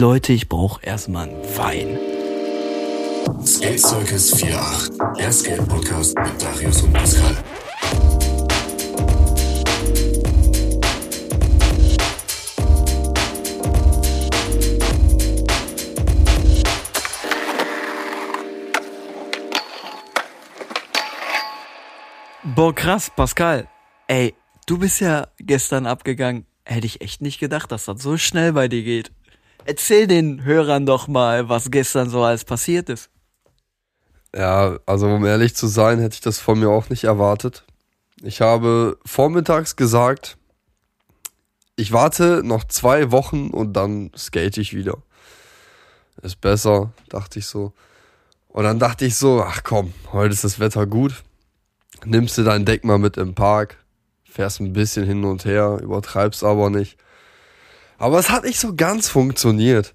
Leute, ich brauche erstmal einen Wein. Skate Circus 48, der Skate Podcast mit Darius und Pascal. Boah, krass, Pascal. Ey, du bist ja gestern abgegangen. Hätte ich echt nicht gedacht, dass das so schnell bei dir geht. Erzähl den Hörern doch mal, was gestern so alles passiert ist. Ja, also um ehrlich zu sein, hätte ich das von mir auch nicht erwartet. Ich habe vormittags gesagt, ich warte noch zwei Wochen und dann skate ich wieder. Ist besser, dachte ich so. Und dann dachte ich so, ach komm, heute ist das Wetter gut. Nimmst du dein Deck mal mit im Park, fährst ein bisschen hin und her, übertreibst aber nicht. Aber es hat nicht so ganz funktioniert.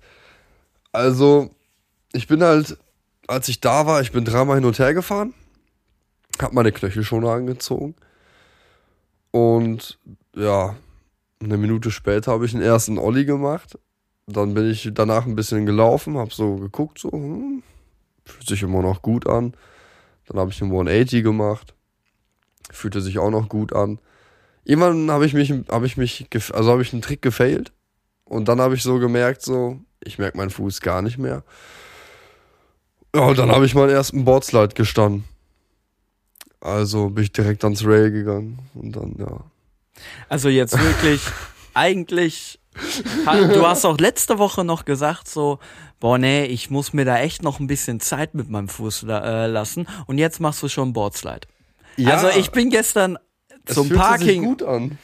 Also, ich bin halt, als ich da war, ich bin dreimal hin und her gefahren, hab meine Knöchelschoner angezogen und ja, eine Minute später habe ich den ersten Olli gemacht. Dann bin ich danach ein bisschen gelaufen, hab so geguckt, so, hm, fühlt sich immer noch gut an. Dann habe ich einen 180 gemacht, fühlte sich auch noch gut an. Irgendwann habe ich mich, habe ich mich, also habe ich einen Trick gefailt und dann habe ich so gemerkt, so, ich merke meinen Fuß gar nicht mehr. Ja, und dann habe ich meinen ersten Boardslide gestanden. Also bin ich direkt ans Rail gegangen und dann, ja. Also jetzt wirklich, eigentlich, du hast auch letzte Woche noch gesagt, so, boah, nee, ich muss mir da echt noch ein bisschen Zeit mit meinem Fuß äh, lassen und jetzt machst du schon Boardslide. Ja, also ich bin gestern zum Parking. Sich gut an.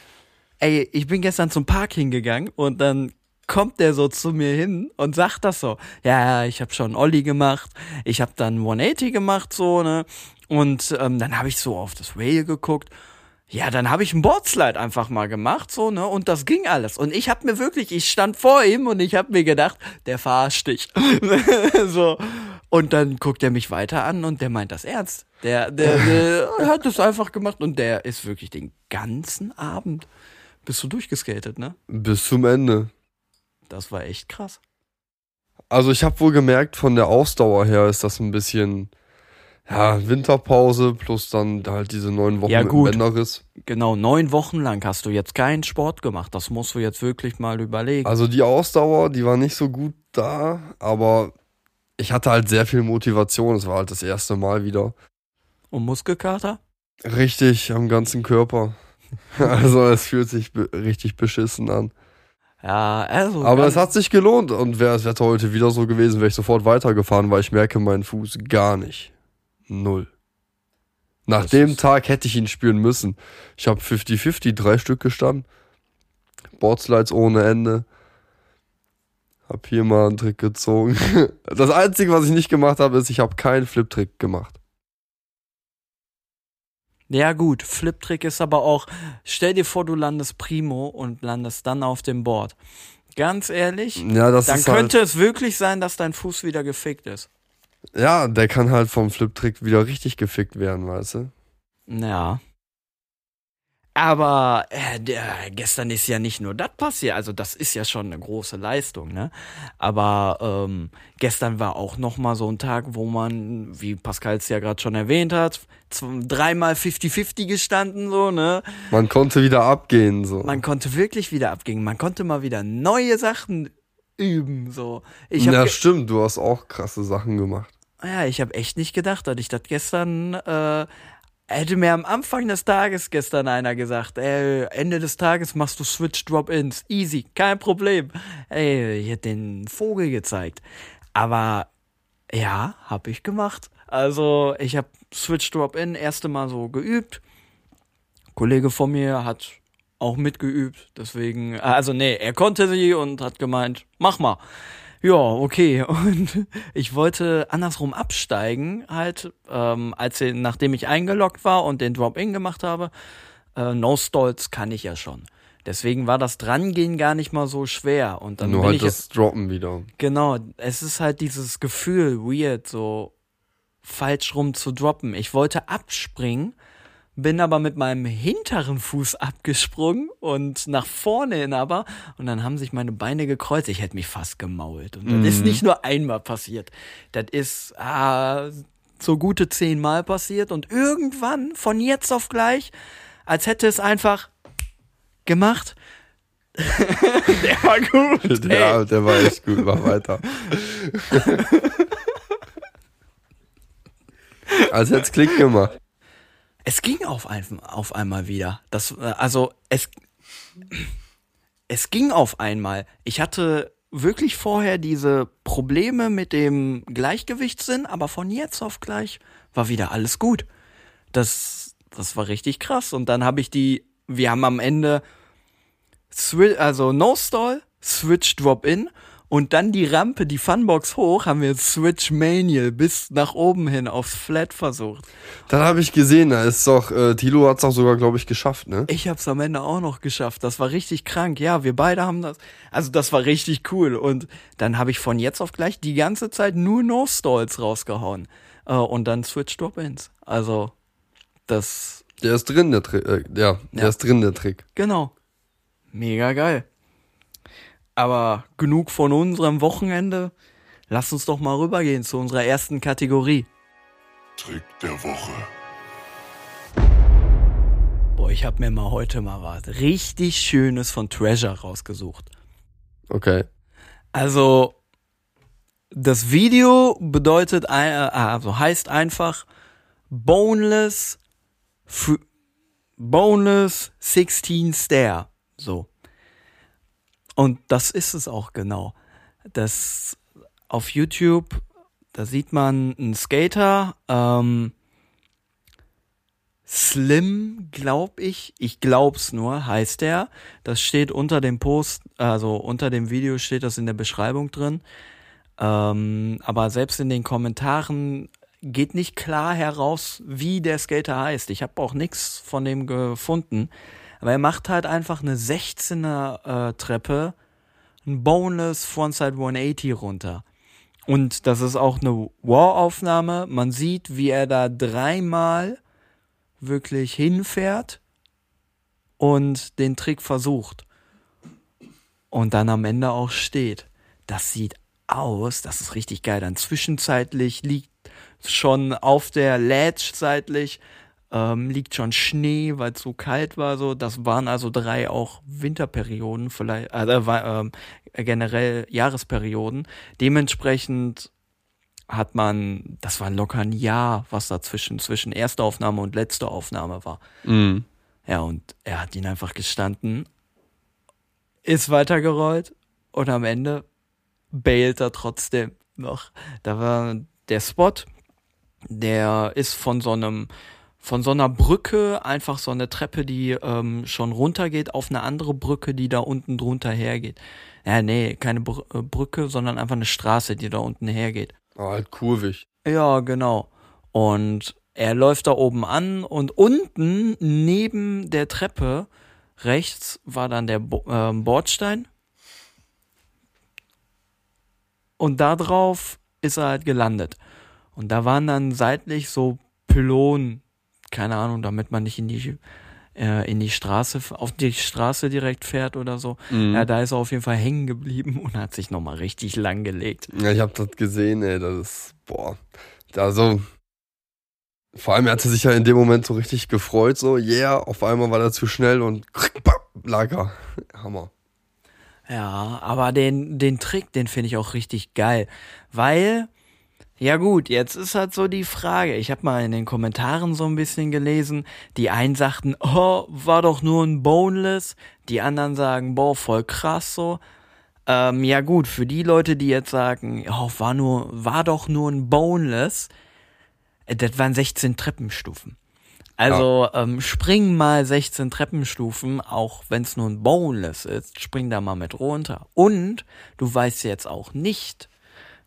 Ey, ich bin gestern zum Parking gegangen und dann kommt der so zu mir hin und sagt das so. Ja, ich habe schon Olli gemacht, ich habe dann 180 gemacht so, ne? Und ähm, dann habe ich so auf das Rail geguckt. Ja, dann habe ich einen Boardslide einfach mal gemacht, so, ne? Und das ging alles. Und ich habe mir wirklich, ich stand vor ihm und ich habe mir gedacht, der verarscht dich. so. Und dann guckt er mich weiter an und der meint das ernst. Der, der, der hat das einfach gemacht und der ist wirklich den ganzen Abend bist du durchgeskatet, ne? Bis zum Ende. Das war echt krass. Also ich habe wohl gemerkt, von der Ausdauer her ist das ein bisschen, ja, Winterpause plus dann halt diese neun Wochen ja, gut. Bänderriss. Genau, neun Wochen lang hast du jetzt keinen Sport gemacht. Das musst du jetzt wirklich mal überlegen. Also die Ausdauer, die war nicht so gut da, aber ich hatte halt sehr viel Motivation. Es war halt das erste Mal wieder. Und Muskelkater? Richtig, am ganzen Körper. also es fühlt sich be richtig beschissen an. Ja, also. Aber es hat sich gelohnt und wäre das Wetter heute wieder so gewesen, wäre ich sofort weitergefahren, weil ich merke meinen Fuß gar nicht. Null. Nach das dem Tag hätte ich ihn spüren müssen. Ich habe 50-50, drei Stück gestanden. Boardslides ohne Ende. Hab hier mal einen Trick gezogen. Das Einzige, was ich nicht gemacht habe, ist, ich habe keinen Flip-Trick gemacht. Ja gut, Flip-Trick ist aber auch, stell dir vor, du landest Primo und landest dann auf dem Board. Ganz ehrlich, ja, das dann ist könnte halt, es wirklich sein, dass dein Fuß wieder gefickt ist. Ja, der kann halt vom Flip-Trick wieder richtig gefickt werden, weißt du? Ja. Aber äh, der, gestern ist ja nicht nur das passiert, also das ist ja schon eine große Leistung, ne? Aber ähm, gestern war auch noch mal so ein Tag, wo man, wie Pascal es ja gerade schon erwähnt hat, dreimal 50-50 gestanden, so, ne? Man konnte wieder abgehen, so. Man konnte wirklich wieder abgehen. Man konnte mal wieder neue Sachen üben, so. Ich ja, stimmt, du hast auch krasse Sachen gemacht. Ja, ich habe echt nicht gedacht, dass ich das gestern äh, Hätte mir am Anfang des Tages gestern einer gesagt, ey, Ende des Tages machst du Switch Drop-Ins. Easy, kein Problem. Ey, ich hätte den Vogel gezeigt. Aber ja, hab ich gemacht. Also, ich hab Switch Drop-In erste Mal so geübt. Ein Kollege von mir hat auch mitgeübt, deswegen, also nee, er konnte sie und hat gemeint, mach mal ja, okay. Und ich wollte andersrum absteigen, halt, ähm, als nachdem ich eingeloggt war und den Drop-In gemacht habe. Äh, no Stalls kann ich ja schon. Deswegen war das Drangehen gar nicht mal so schwer. Und dann Nur bin halt ich das Droppen wieder. Genau, es ist halt dieses Gefühl, weird, so falsch rum zu droppen. Ich wollte abspringen, bin aber mit meinem hinteren Fuß abgesprungen und nach vorne hin aber und dann haben sich meine Beine gekreuzt. Ich hätte mich fast gemault. Und das Mhm. ist nicht nur einmal passiert. Das ist ah, so gute zehnmal passiert und irgendwann von jetzt auf gleich, als hätte es einfach gemacht. Der war gut. Ja, ey. der war echt gut, mach weiter. Als hätte es Klick gemacht. Es ging auf, ein, auf einmal wieder. Das, äh, also es, es ging auf einmal. Ich hatte wirklich vorher diese Probleme mit dem Gleichgewichtssinn, aber von jetzt auf gleich war wieder alles gut. Das, das war richtig krass. Und dann habe ich die, wir haben am Ende, also No Stall, Switch Drop In und dann die Rampe, die Funbox hoch, haben wir Switch Manual bis nach oben hin aufs Flat versucht. Dann habe ich gesehen, da ist doch, äh, Tilo hat's auch sogar, glaube ich, geschafft, ne? Ich hab's am Ende auch noch geschafft. Das war richtig krank. Ja, wir beide haben das. Also das war richtig cool. Und dann habe ich von jetzt auf gleich die ganze Zeit nur No Stalls rausgehauen. Äh, und dann Switch Drop-Ins. Also das, Der ist drin, der Trick. Äh, ja, der Ja. ist drin, der Trick. genau. Mega geil. Aber genug von unserem Wochenende. Lass uns doch mal rübergehen zu unserer ersten Kategorie. Trick der Woche. Boah, ich hab mir mal heute mal was richtig Schönes von Treasure rausgesucht. Okay. Also, das Video bedeutet, ein- äh, also heißt einfach Boneless, Boneless 16 Stair. So. Und das ist es auch genau. Das auf YouTube, da sieht man einen Skater, ähm, Slim, glaub ich, ich glaub's nur, heißt der. Das steht unter dem Post, also unter dem Video steht das in der Beschreibung drin. Ähm, aber selbst in den Kommentaren geht nicht klar heraus, wie der Skater heißt. Ich habe auch nichts von dem gefunden. Aber er macht halt einfach eine 16er äh, Treppe, ein Boneless Frontside 180 runter. Und das ist auch eine War-Aufnahme. Man sieht, wie er da dreimal wirklich hinfährt und den Trick versucht. Und dann am Ende auch steht. Das sieht aus, das ist richtig geil. Dann zwischenzeitlich liegt schon auf der Ledge seitlich, ähm, liegt schon Schnee, weil es so kalt war. So, das waren also drei auch Winterperioden, vielleicht, äh, war, ähm, generell Jahresperioden. Dementsprechend hat man, das war locker ein Jahr, was dazwischen zwischen erster Aufnahme und letzter Aufnahme war. Mhm. Ja, und er hat ihn einfach gestanden, ist weitergerollt und am Ende bailt er trotzdem noch. Da war der Spot, der ist von so einem, von so einer Brücke, einfach so eine Treppe, die ähm, schon runtergeht auf eine andere Brücke, die da unten drunter hergeht. Ja, nee, keine Br äh, Brücke, sondern einfach eine Straße, die da unten hergeht. Ah, halt kurvig. Ja, genau. Und er läuft da oben an und unten neben der Treppe rechts war dann der Bo ähm, Bordstein. Und da drauf ist er halt gelandet. Und da waren dann seitlich so Pylonen, keine Ahnung, damit man nicht in die äh, in die Straße, auf die Straße direkt fährt oder so. Mhm. Ja, da ist er auf jeden Fall hängen geblieben und hat sich nochmal richtig lang gelegt. Ja, ich hab das gesehen, ey, das ist, boah. Also, vor allem, er hatte sich ja in dem Moment so richtig gefreut, so, yeah, auf einmal war er zu schnell und lag er. Hammer. Ja, aber den, den Trick, den finde ich auch richtig geil. Weil, ja gut, jetzt ist halt so die Frage. Ich habe mal in den Kommentaren so ein bisschen gelesen. Die einen sagten, oh, war doch nur ein Boneless. Die anderen sagen, boah, voll krass so. Ähm, ja gut, für die Leute, die jetzt sagen, oh, war nur, war doch nur ein Boneless. äh, Das waren 16 Treppenstufen. Also ähm, spring mal 16 Treppenstufen, auch wenn es nur ein Boneless ist, spring da mal mit runter. Und du weißt jetzt auch nicht,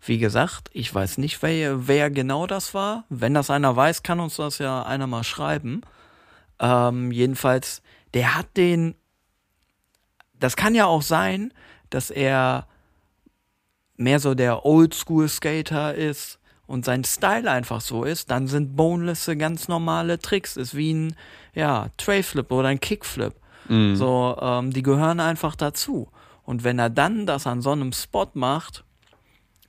wie gesagt, ich weiß nicht, wer, wer genau das war. Wenn das einer weiß, kann uns das ja einer mal schreiben. Ähm, jedenfalls, der hat den. Das kann ja auch sein, dass er mehr so der Oldschool-Skater ist und sein Style einfach so ist, dann sind Bonelesse ganz normale Tricks. Ist wie ein, ja, Tray-Flip oder ein Kickflip. Mhm. So, ähm, die gehören einfach dazu. Und wenn er dann das an so einem Spot macht,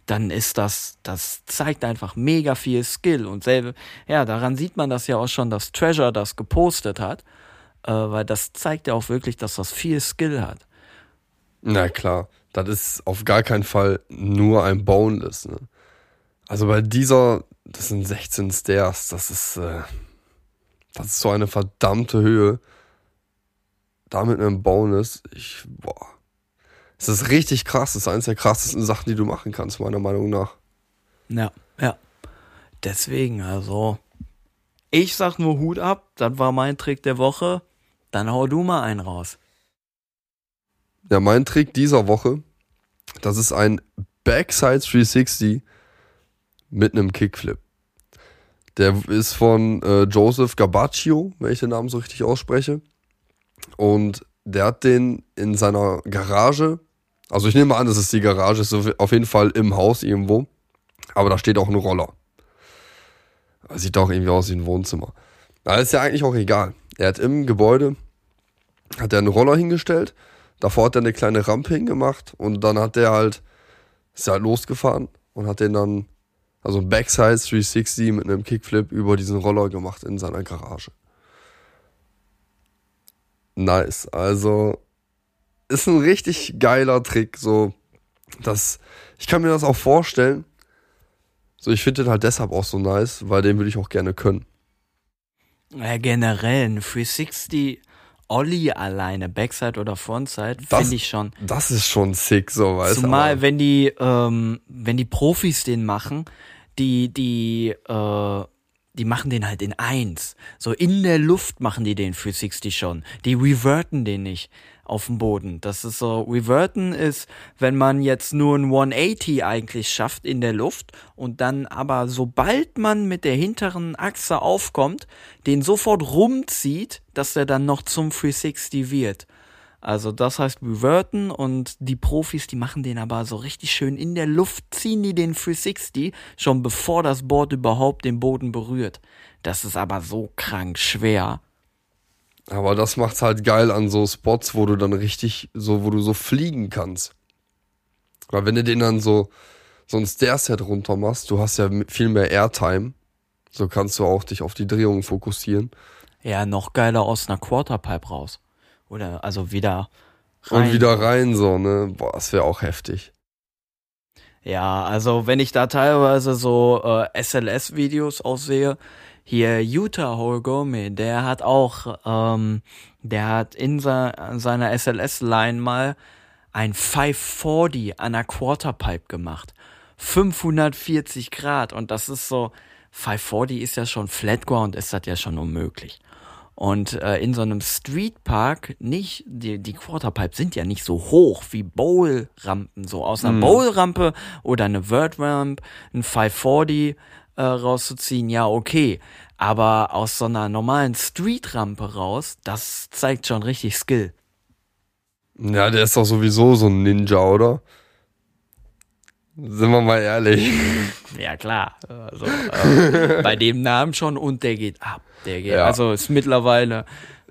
dann ist das, das zeigt einfach mega viel Skill. Und selbe, ja, daran sieht man das ja auch schon, dass Treasure das gepostet hat, äh, weil das zeigt ja auch wirklich, dass das viel Skill hat. Na klar, das ist auf gar keinen Fall nur ein Boneless. Ne? Also bei dieser, das sind 16 Stairs, das ist, äh, das ist so eine verdammte Höhe. Da mit einem Bonus, ich, boah. Es ist richtig krass, das ist eines der krassesten Sachen, die du machen kannst, meiner Meinung nach. Ja, ja. Deswegen, also, ich sag nur Hut ab, das war mein Trick der Woche. Dann hau du mal einen raus. Ja, mein Trick dieser Woche, das ist ein Backside 360 mit einem Kickflip. Der ist von äh, Joseph Gabaccio, wenn ich den Namen so richtig ausspreche. Und der hat den in seiner Garage, also ich nehme an, das ist die Garage, ist auf jeden Fall im Haus irgendwo, aber da steht auch ein Roller. Sieht auch irgendwie aus wie ein Wohnzimmer. Aber ist ja eigentlich auch egal. Er hat im Gebäude, hat er einen Roller hingestellt, davor hat er eine kleine Rampe hingemacht und dann hat er halt, ist er halt losgefahren und hat den dann, also ein Backside 360 mit einem Kickflip über diesen Roller gemacht in seiner Garage. Nice. Also ist ein richtig geiler Trick. So, das, ich kann mir das auch vorstellen. So, ich finde den halt deshalb auch so nice, weil den würde ich auch gerne können. Ja, generell, ein 360 Ollie alleine, Backside oder Frontside, finde ich schon. Das ist schon sick, so weißt du. Zumal, aber- wenn die, ähm, wenn die Profis den machen, die, die, äh, die machen den halt in eins. So in der Luft machen die den 360 schon. Die reverten den nicht auf dem Boden. Das ist so, reverten ist, wenn man jetzt nur ein 180 eigentlich schafft in der Luft und dann aber sobald man mit der hinteren Achse aufkommt, den sofort rumzieht, dass der dann noch zum 360 wird. Also das heißt reverten und die Profis, die machen den aber so richtig schön in der Luft, ziehen die den 360 schon bevor das Board überhaupt den Boden berührt. Das ist aber so krank schwer. Aber das macht's halt geil an so Spots, wo du dann richtig, so, wo du so fliegen kannst. Weil wenn du den dann so, so ein Stairset runter machst, du hast ja viel mehr Airtime. So kannst du auch dich auf die Drehung fokussieren. Ja, noch geiler aus einer Quarterpipe raus. Oder also wieder rein. Und wieder rein, so, ne? Boah, das wäre auch heftig. Ja, also wenn ich da teilweise so äh, SLS-Videos aussehe, hier Utah Holgome, der hat auch, ähm, der hat in se seiner SLS-Line mal ein 540 an einer Quarterpipe gemacht. 540 Grad und das ist so, 540 ist ja schon Flatground, ist das ja schon unmöglich. Und äh, in so einem Streetpark nicht, die, die Quarterpipes sind ja nicht so hoch wie Bowl-Rampen. So aus einer Bowl-Rampe oder eine Vert-Ramp, ein 540 äh, rauszuziehen, ja, okay. Aber aus so einer normalen Street-Rampe raus, das zeigt schon richtig Skill. Ja, der ist doch sowieso so ein Ninja, oder? Sind wir mal ehrlich. Ja, klar. Also, äh, bei dem Namen schon und der geht ab. Der geht, Ja. also ist mittlerweile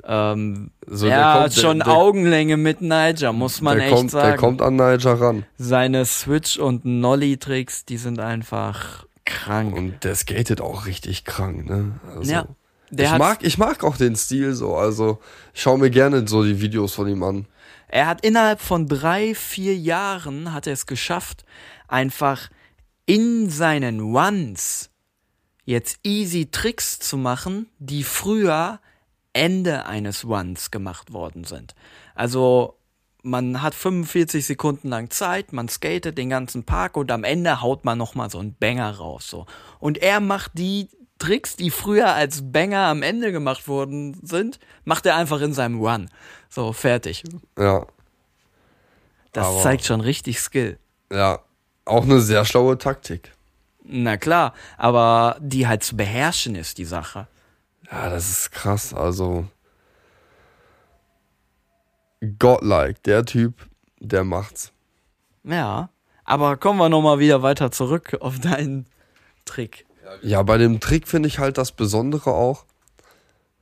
ähm, So, ja, kommt- schon der- Augenlänge mit Niger, muss man echt kommt, sagen. Der kommt an Niger ran. Seine Switch- und Nolly-Tricks, die sind einfach krank. Und der skatet auch richtig krank, ne? Also, ja, ich, mag, ich mag auch den Stil so. Also, ich schaue mir gerne so die Videos von ihm an. er hat innerhalb von drei, vier Jahren hat er es geschafft, einfach in seinen Ones jetzt easy Tricks zu machen, die früher Ende eines Ones gemacht worden sind. Also man hat 45 Sekunden lang Zeit, man skatet den ganzen Park und am Ende haut man noch mal so einen Banger raus so. Und er macht die Tricks, die früher als Banger am Ende gemacht worden sind, macht er einfach in seinem Run. So fertig. Ja, Das Aber- zeigt schon richtig Skill. ja. Auch eine sehr schlaue Taktik. Na klar, aber die halt zu beherrschen ist die Sache. Ja, das ist krass. Also, godlike, der Typ, der macht's. Ja, aber kommen wir noch mal wieder weiter zurück auf deinen Trick. Ja, bei dem Trick finde ich halt das Besondere auch,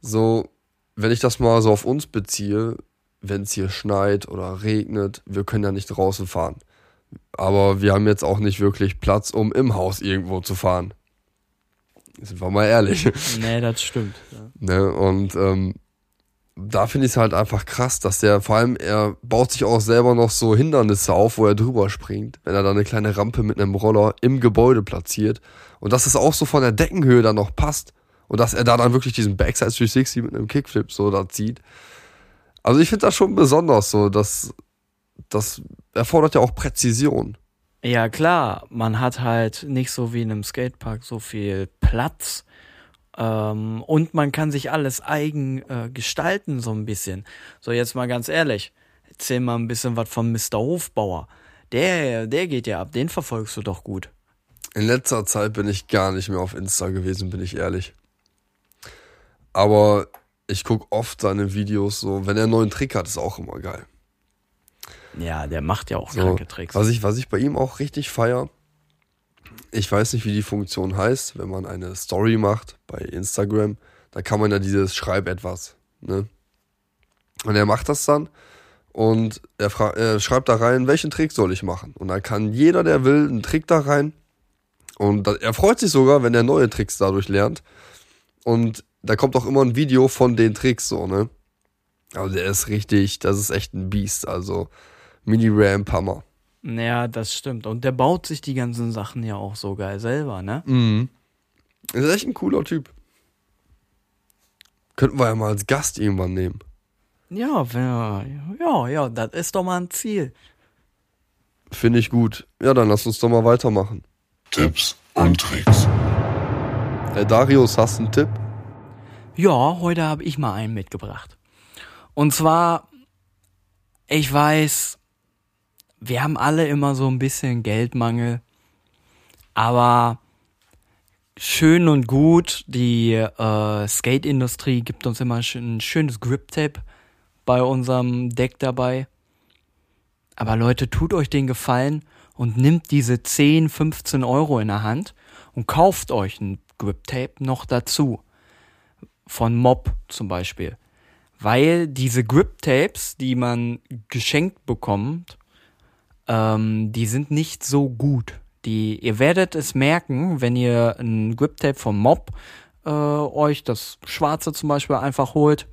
so, wenn ich das mal so auf uns beziehe, wenn es hier schneit oder regnet, wir können ja nicht draußen fahren. Aber wir haben jetzt auch nicht wirklich Platz, um im Haus irgendwo zu fahren. Sind wir mal ehrlich. Nee, das stimmt. Ja. Ne? Und ähm, da finde ich es halt einfach krass, dass der, vor allem, er baut sich auch selber noch so Hindernisse auf, wo er drüber springt, wenn er da eine kleine Rampe mit einem Roller im Gebäude platziert. Und dass es auch so von der Deckenhöhe dann noch passt. Und dass er da dann wirklich diesen Backside 360 mit einem Kickflip so da zieht. Also ich finde das schon besonders so, dass das erfordert ja auch Präzision. Ja, klar, man hat halt nicht so wie in einem Skatepark so viel Platz. Ähm, und man kann sich alles eigen äh, gestalten, so ein bisschen. So, jetzt mal ganz ehrlich, erzähl mal ein bisschen was von Mr. Hofbauer. Der, der geht ja ab, den verfolgst du doch gut. In letzter Zeit bin ich gar nicht mehr auf Insta gewesen, bin ich ehrlich. Aber ich gucke oft seine Videos so, wenn er einen neuen Trick hat, ist auch immer geil. Ja, der macht ja auch So, kranke Tricks. Was ich, was ich bei ihm auch richtig feier, ich weiß nicht, wie die Funktion heißt, wenn man eine Story macht bei Instagram, da kann man ja dieses Schreib etwas, ne? Und er macht das dann und er, er schreibt da rein, welchen Trick soll ich machen? Und dann kann jeder, der will, einen Trick da rein. Und er freut sich sogar, wenn er neue Tricks dadurch lernt. Und da kommt auch immer ein Video von den Tricks so, ne? Also der ist richtig, das ist echt ein Biest. Also Mini-Ramp, Hammer. Ja, das stimmt. Und der baut sich die ganzen Sachen ja auch so geil selber, ne? Mhm. Ist echt ein cooler Typ. Könnten wir ja mal als Gast irgendwann nehmen. Ja, ja, ja, ja, das ist doch mal ein Ziel. Finde ich gut. Ja, dann lass uns doch mal weitermachen. Tipps und Tricks. Hey Darius, hast du einen Tipp? Ja, heute habe ich mal einen mitgebracht. Und zwar, ich weiß, wir haben alle immer so ein bisschen Geldmangel, aber schön und gut, die äh, Skate-Industrie gibt uns immer ein schönes Grip-Tape bei unserem Deck dabei. Aber Leute, tut euch den Gefallen und nimmt diese 10, 15 Euro in der Hand und kauft euch ein Grip-Tape noch dazu. Von Mob zum Beispiel. Weil diese Grip-Tapes, die man geschenkt bekommt, ähm, die sind nicht so gut. Die, ihr werdet es merken, wenn ihr ein Grip-Tape vom Mob äh, euch, das schwarze zum Beispiel, einfach holt.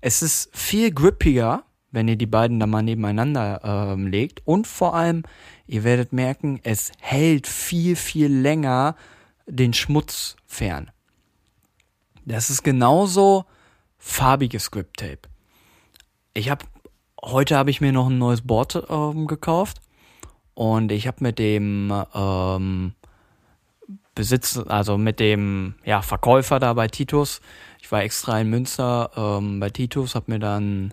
Es ist viel grippiger, wenn ihr die beiden dann mal nebeneinander ähm, legt. Und vor allem, ihr werdet merken, es hält viel, viel länger den Schmutz fern. Das ist genauso farbiges Grip Tape. Ich habe heute habe ich mir noch ein neues Board ähm, gekauft und ich habe mit dem ähm, Besitz, also mit dem ja, Verkäufer da bei Titus, ich war extra in Münster ähm, bei Titus, habe mir dann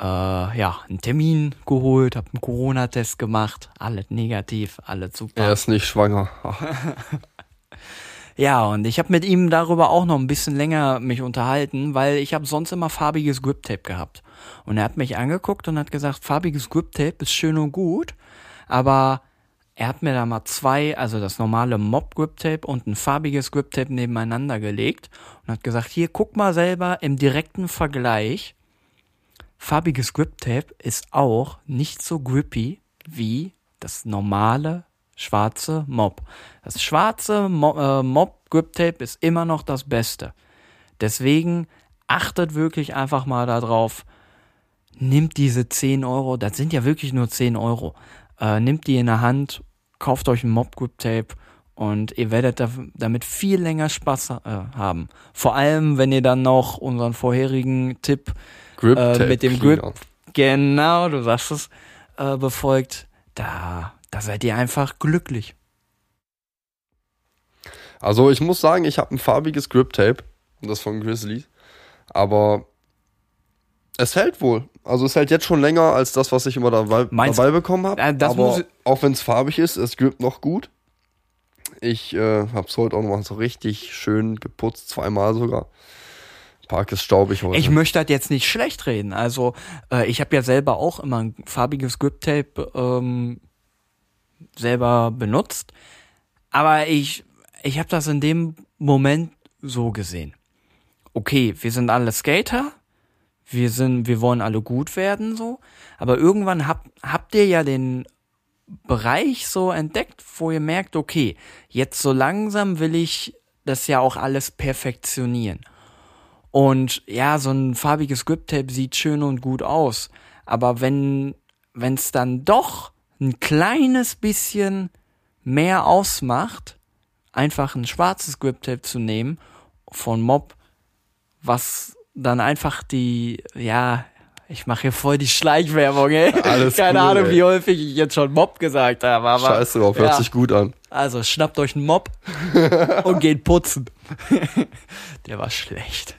äh, ja einen Termin geholt, habe einen Corona-Test gemacht, alles negativ, alles super. Er ist nicht schwanger. Ja, und ich habe mit ihm darüber auch noch ein bisschen länger mich unterhalten, weil ich habe sonst immer farbiges Grip Tape gehabt. Und er hat mich angeguckt und hat gesagt, farbiges Grip Tape ist schön und gut, aber er hat mir da mal zwei, also das normale Mob Grip Tape und ein farbiges Grip Tape nebeneinander gelegt und hat gesagt, hier guck mal selber im direkten Vergleich. Farbiges Grip Tape ist auch nicht so grippy wie das normale schwarze Mob. Das schwarze Mo äh, Mob Grip Tape ist immer noch das Beste. Deswegen achtet wirklich einfach mal darauf. Nimmt diese 10 Euro, das sind ja wirklich nur 10 Euro. Äh, nimmt die in der Hand, kauft euch ein Mob Grip Tape und ihr werdet da, damit viel länger Spaß äh, haben. Vor allem, wenn ihr dann noch unseren vorherigen Tipp Grip äh, Tape mit dem. Grip, genau, du sagst es, äh, befolgt, da, da seid ihr einfach glücklich. Also ich muss sagen, ich habe ein farbiges Grip Tape. Das von Grizzly. Aber es hält wohl. Also es hält jetzt schon länger als das, was ich immer dabei, dabei bekommen habe. Äh, aber auch wenn es farbig ist, es grippt noch gut. Ich äh, habe es heute auch noch mal so richtig schön geputzt, zweimal sogar. Park ist staubig heute. Ich möchte das jetzt nicht schlecht reden. Also, äh, ich habe ja selber auch immer ein farbiges Grip Tape ähm, selber benutzt. Aber ich, ich habe das in dem Moment so gesehen. Okay, wir sind alle Skater, wir sind, wir wollen alle gut werden, so, aber irgendwann habt, habt ihr ja den Bereich so entdeckt, wo ihr merkt, okay, jetzt so langsam will ich das ja auch alles perfektionieren. Und ja, so ein farbiges Grip-Tape sieht schön und gut aus. Aber wenn es dann doch ein kleines bisschen mehr ausmacht, einfach ein schwarzes Grip-Tape zu nehmen von Mob, was dann einfach die, ja, ich mache hier voll die Schleichwerbung, ey. Alles Keine cool, Ahnung, ey. wie häufig ich jetzt schon Mob gesagt habe. Aber, Scheiß drauf, hört ja. sich gut an. Also schnappt euch einen Mob und geht putzen. Der war schlecht.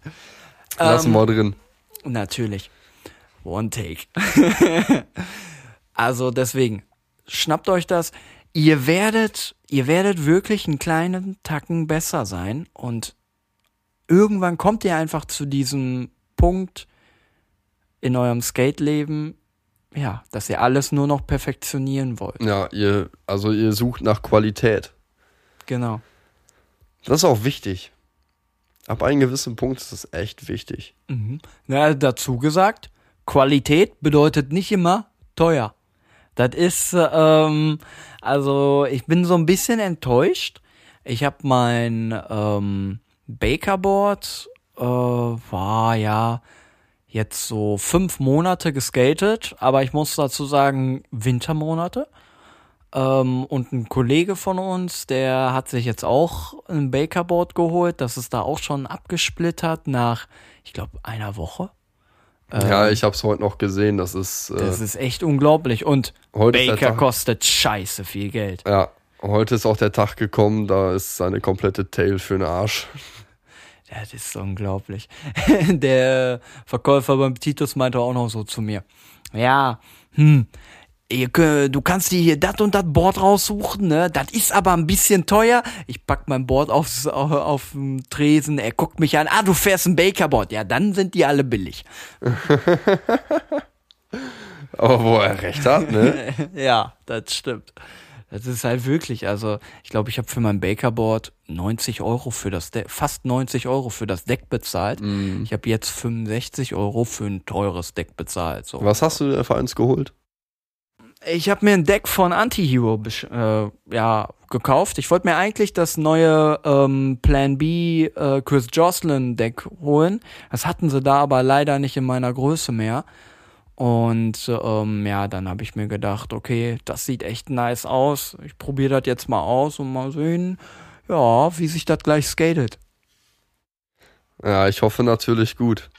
Lassen Ähm, wir drin. Natürlich. One Take. also deswegen, schnappt euch das. Ihr werdet, ihr werdet wirklich einen kleinen Tacken besser sein und irgendwann kommt ihr einfach zu diesem Punkt in eurem Skate-Leben, ja, dass ihr alles nur noch perfektionieren wollt. Ja, ihr, also ihr sucht nach Qualität. Genau. Das ist auch wichtig. Ab einem gewissen Punkt ist das echt wichtig. Mhm. Na, dazu gesagt, Qualität bedeutet nicht immer teuer. Das ist, ähm, also ich bin so ein bisschen enttäuscht. Ich habe mein ähm, Bakerboard, äh, war ja jetzt so fünf Monate geskatet, aber ich muss dazu sagen, Wintermonate. Ähm, und ein Kollege von uns, der hat sich jetzt auch ein Bakerboard geholt. Das ist da auch schon abgesplittert nach, ich glaube, einer Woche. Ja, ich habe es heute noch gesehen. Das ist, äh, Ähm. Das ist echt unglaublich. Und Baker kostet scheiße viel Geld. ja, heute ist auch der Tag gekommen. Da ist seine komplette Tail für den Arsch. Das ist unglaublich. Der Verkäufer beim Titus meinte auch noch so zu mir. Ja, hm, du kannst dir hier das und das Board raussuchen, ne? Das ist aber ein bisschen teuer. Ich pack mein Board aufs, auf, auf den Tresen, er guckt mich an, ah, du fährst ein Bakerboard. Ja, dann sind die alle billig. Aber wo er recht hat, ne? ja, das stimmt. Das ist halt wirklich, also ich glaube, ich habe für mein Bakerboard 90 Euro für das Deck, fast 90 Euro für das Deck bezahlt. Ich habe jetzt 65 Euro für ein teures Deck bezahlt. So. Was hast du dir für eins geholt? Ich habe mir ein Deck von Anti-Hero äh, ja, gekauft. Ich wollte mir eigentlich das neue ähm, Plan B äh, Chris Jocelyn Deck holen. Das hatten sie da aber leider nicht in meiner Größe mehr. Und ähm, ja, dann habe ich mir gedacht, okay, das sieht echt nice aus. Ich probiere das jetzt mal aus und mal sehen, ja, wie sich das gleich skatet. Ja, ich hoffe natürlich gut.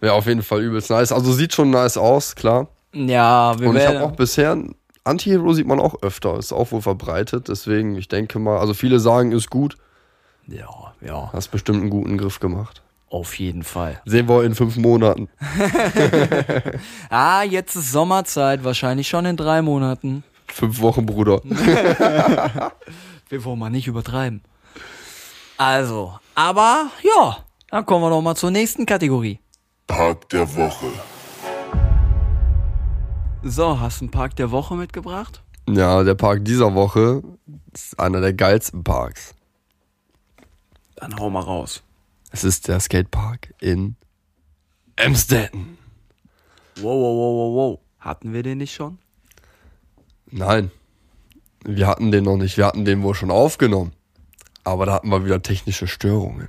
Wäre auf jeden Fall übelst nice. Also sieht schon nice aus, klar. Ja, wir Und ich habe auch bisher, Anti-Hero sieht man auch öfter, ist auch wohl verbreitet. Deswegen, ich denke mal, also viele sagen, ist gut. Ja, ja, Hast bestimmt einen guten Griff gemacht. auf jeden Fall. Sehen wir in fünf Monaten. Ah, jetzt ist Sommerzeit, wahrscheinlich schon in drei Monaten. Fünf Wochen, Bruder. Wir wollen mal nicht übertreiben. Also, aber ja, dann kommen wir doch mal zur nächsten Kategorie. Park der Woche. So, hast du einen Park der Woche mitgebracht? Ja, der Park dieser Woche ist einer der geilsten Parks. Dann hau mal raus. Es ist der Skatepark in Emstetten. Wow, wow, wow, wow, wow. Hatten wir den nicht schon? Nein, wir hatten den noch nicht. Wir hatten den wohl schon aufgenommen. Aber da hatten wir wieder technische Störungen.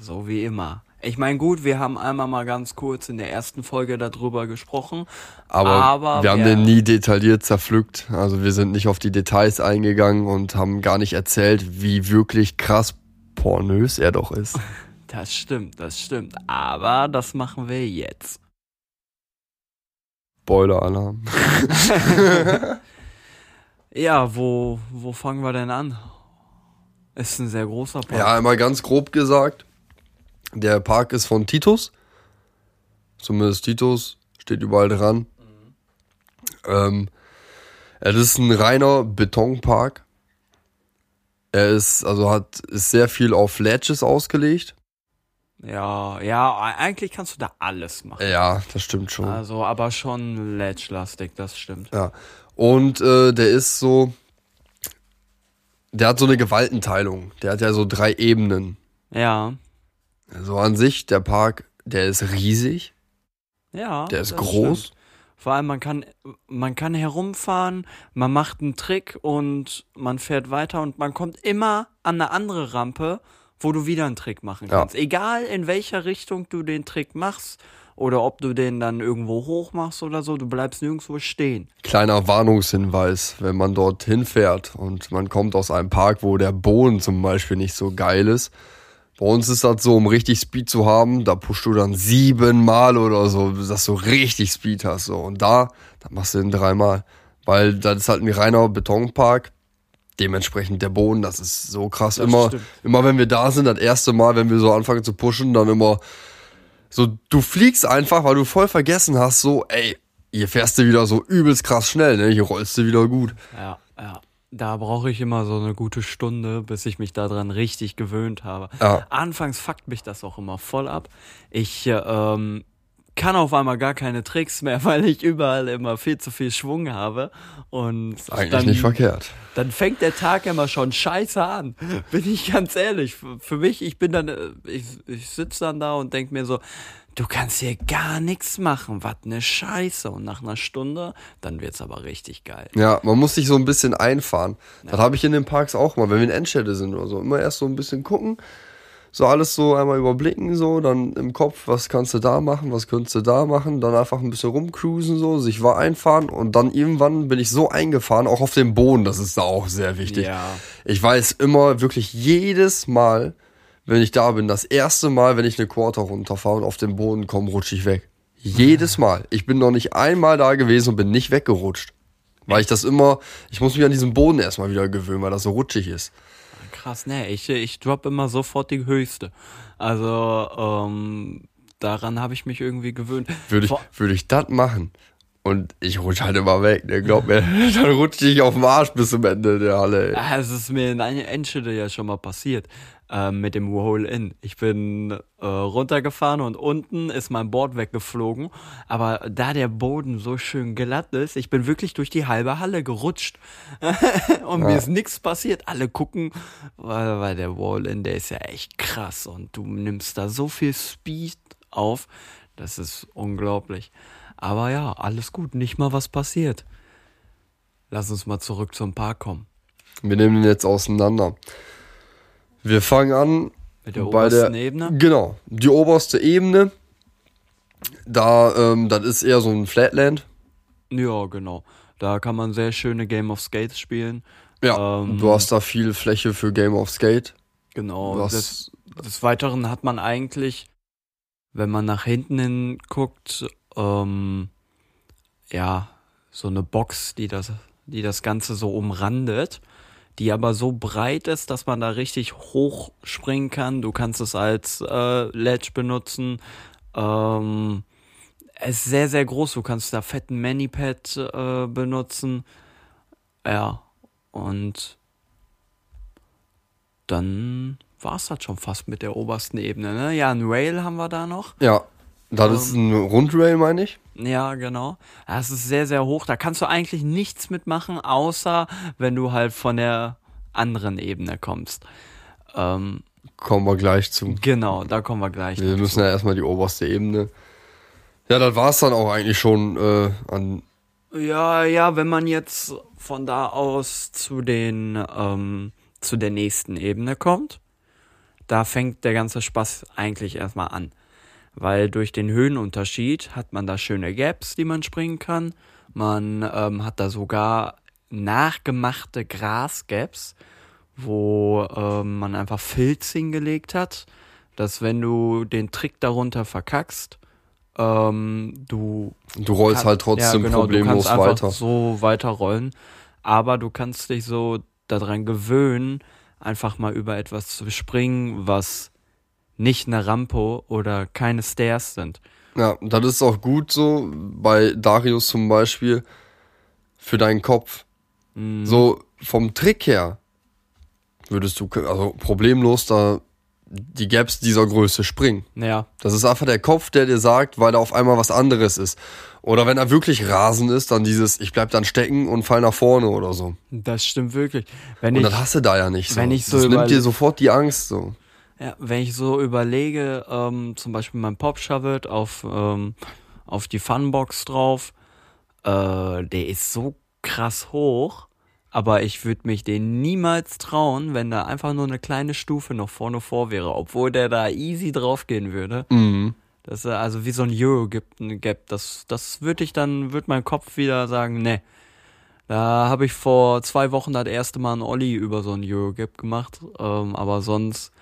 So wie immer. Ich meine, gut, wir haben einmal mal ganz kurz in der ersten Folge darüber gesprochen. Aber, Aber wir haben den nie detailliert zerpflückt. Also wir sind nicht auf die Details eingegangen und haben gar nicht erzählt, wie wirklich krass pornös er doch ist. Das stimmt, das stimmt. Aber das machen wir jetzt. Spoiler-Alarm. Ja, wo, wo fangen wir denn an? Ist ein sehr großer Park. Ja, einmal ganz grob gesagt. Der Park ist von Titus. Zumindest Titus. Steht überall dran. Ähm, es ist ein reiner Betonpark. Er ist, also hat, ist sehr viel auf Ledges ausgelegt. Ja, ja, eigentlich kannst du da alles machen. Ja, das stimmt schon. Also, aber schon ledge-lastig, das stimmt. Ja. Und äh, der ist so, der hat so eine Gewaltenteilung. Der hat ja so drei Ebenen. Ja. So an sich, der Park, der ist riesig. Ja. Der ist groß. stimmt. Vor allem, man kann, man kann herumfahren, man macht einen Trick und man fährt weiter und man kommt immer an eine andere Rampe, wo du wieder einen Trick machen Ja. kannst. Egal in welcher Richtung du den Trick machst oder ob du den dann irgendwo hoch machst oder so, du bleibst nirgendwo stehen. Kleiner Warnungshinweis, wenn man dorthin fährt und man kommt aus einem Park, wo der Boden zum Beispiel nicht so geil ist. Bei uns ist das so, um richtig Speed zu haben, da pushst du dann siebenmal oder so, dass du richtig Speed hast. So. Und da, da machst du den dreimal. Weil das ist halt ein reiner Betonpark. Dementsprechend der Boden, das ist so krass. Das immer, stimmt. immer wenn wir da sind, das erste Mal, wenn wir so anfangen zu pushen, dann immer so, du fliegst einfach, weil du voll vergessen hast, so, ey, hier fährst du wieder so übelst krass schnell, ne? Hier rollst du wieder gut. Ja, ja. Da brauche ich immer so eine gute Stunde, bis ich mich daran richtig gewöhnt habe. Ja. Anfangs fuckt mich das auch immer voll ab. Ich äh, ähm, kann auf einmal gar keine Tricks mehr, weil ich überall immer viel zu viel Schwung habe. Und Eigentlich dann, nicht verkehrt. dann fängt der Tag immer schon scheiße an. Bin ich ganz ehrlich. Für, für mich, ich bin dann, äh, ich, ich sitze dann da und denk mir so, du kannst hier gar nichts machen, was ne Scheiße. Und nach einer Stunde, dann wird's aber richtig geil. Ja, man muss sich so ein bisschen einfahren. Das habe ich in den Parks auch mal, wenn wir in Endstädte sind oder so. Immer erst so ein bisschen gucken, so alles so einmal überblicken, so, dann im Kopf, was kannst du da machen, was könntest du da machen, dann einfach ein bisschen rumcruisen, so, sich war einfahren und dann irgendwann bin ich so eingefahren, auch auf dem Boden, das ist da auch sehr wichtig. Ja. Ich weiß immer wirklich jedes Mal, wenn ich da bin, das erste Mal, wenn ich eine Quarter runterfahre und auf den Boden komme, rutsche ich weg. Jedes Mal. Ich bin noch nicht einmal da gewesen und bin nicht weggerutscht. Weil ich das immer, ich muss mich an diesen Boden erstmal wieder gewöhnen, weil das so rutschig ist. Krass, ne, ich, ich drop immer sofort die höchste. Also, ähm, daran habe ich mich irgendwie gewöhnt. Würde ich, würde ich das machen und ich rutsche halt immer weg, ne, glaub mir, dann rutsche ich auf dem Arsch bis zum Ende der Halle. ey. Ah, Es ist mir in einer Endschede ja schon mal passiert ähm, mit dem Roll-In. Ich bin äh, runtergefahren und unten ist mein Board weggeflogen. Aber da der Boden so schön glatt ist, ich bin wirklich durch die halbe Halle gerutscht. und mir ist nichts passiert. Alle gucken, weil, weil der Roll-In, der ist ja echt krass. Und du nimmst da so viel Speed auf. Das ist unglaublich. Aber ja, alles gut, nicht mal was passiert. Lass uns mal zurück zum Park kommen. Wir nehmen den jetzt auseinander. Wir fangen an Mit der bei obersten der Ebene? Genau, die oberste Ebene. Da, ähm, das ist eher so ein Flatland. Ja, genau. Da kann man sehr schöne Game of Skates spielen. Ja. Ähm, du hast da viel Fläche für Game of Skate. Genau. Hast- Des, des Weiteren hat man eigentlich, wenn man nach hinten hin guckt, ähm, ja, so eine Box, die das, die das Ganze so umrandet, die aber so breit ist, dass man da richtig hoch springen kann. Du kannst es als äh, Ledge benutzen. Ähm, es ist sehr, sehr groß. Du kannst da fetten Manipad äh, benutzen. Ja, und dann war's das schon fast mit der obersten Ebene. Ne? Ja, ein Rail haben wir da noch. Ja. Das ist ein Rundrail, meine ich. Ja, genau. Das ist sehr, sehr hoch. Da kannst du eigentlich nichts mitmachen, außer wenn du halt von der anderen Ebene kommst. Ähm, Kommen wir gleich zu. genau, da kommen wir gleich. Wir müssen zu. ja erstmal die oberste Ebene. Ja, das war's dann auch eigentlich schon äh, an. Ja, ja, wenn man jetzt von da aus zu den ähm, zu der nächsten Ebene kommt, da fängt der ganze Spaß eigentlich erstmal an. Weil durch den Höhenunterschied hat man da schöne Gaps, die man springen kann. Man ähm, hat da sogar nachgemachte Grasgaps, wo ähm, man einfach Filz hingelegt hat, dass wenn du den Trick darunter verkackst, ähm, du Du rollst kann- halt trotzdem ja, genau, problemlos du kannst weiter. so weiterrollen, aber du kannst dich so daran gewöhnen, einfach mal über etwas zu springen, was nicht eine Rampe oder keine Stairs sind. Ja, das ist auch gut so, bei Darius zum Beispiel, für deinen Kopf. Mhm. So vom Trick her würdest du, also problemlos da die Gaps dieser Größe springen. Ja. Das ist einfach der Kopf, der dir sagt, weil da auf einmal was anderes ist. Oder wenn er wirklich rasend ist, dann dieses, ich bleib dann stecken und fall nach vorne oder so. Das stimmt wirklich. Wenn Und ich, das hast du da ja nicht so. wenn ich so das nimmt dir sofort die Angst so. Ja, wenn ich so überlege, ähm, zum Beispiel mein Pop Shovet auf, ähm, auf die Funbox drauf, äh, der ist so krass hoch, aber ich würde mich den niemals trauen, wenn da einfach nur eine kleine Stufe noch vorne vor wäre, obwohl der da easy draufgehen würde. Mhm. Das ist also wie so ein Euro gibt, Gap. Das, das würde ich dann, würde mein Kopf wieder sagen, ne. Da habe ich vor zwei Wochen das erste Mal einen Olli über so ein Euro Gap gemacht. Ähm, aber sonst,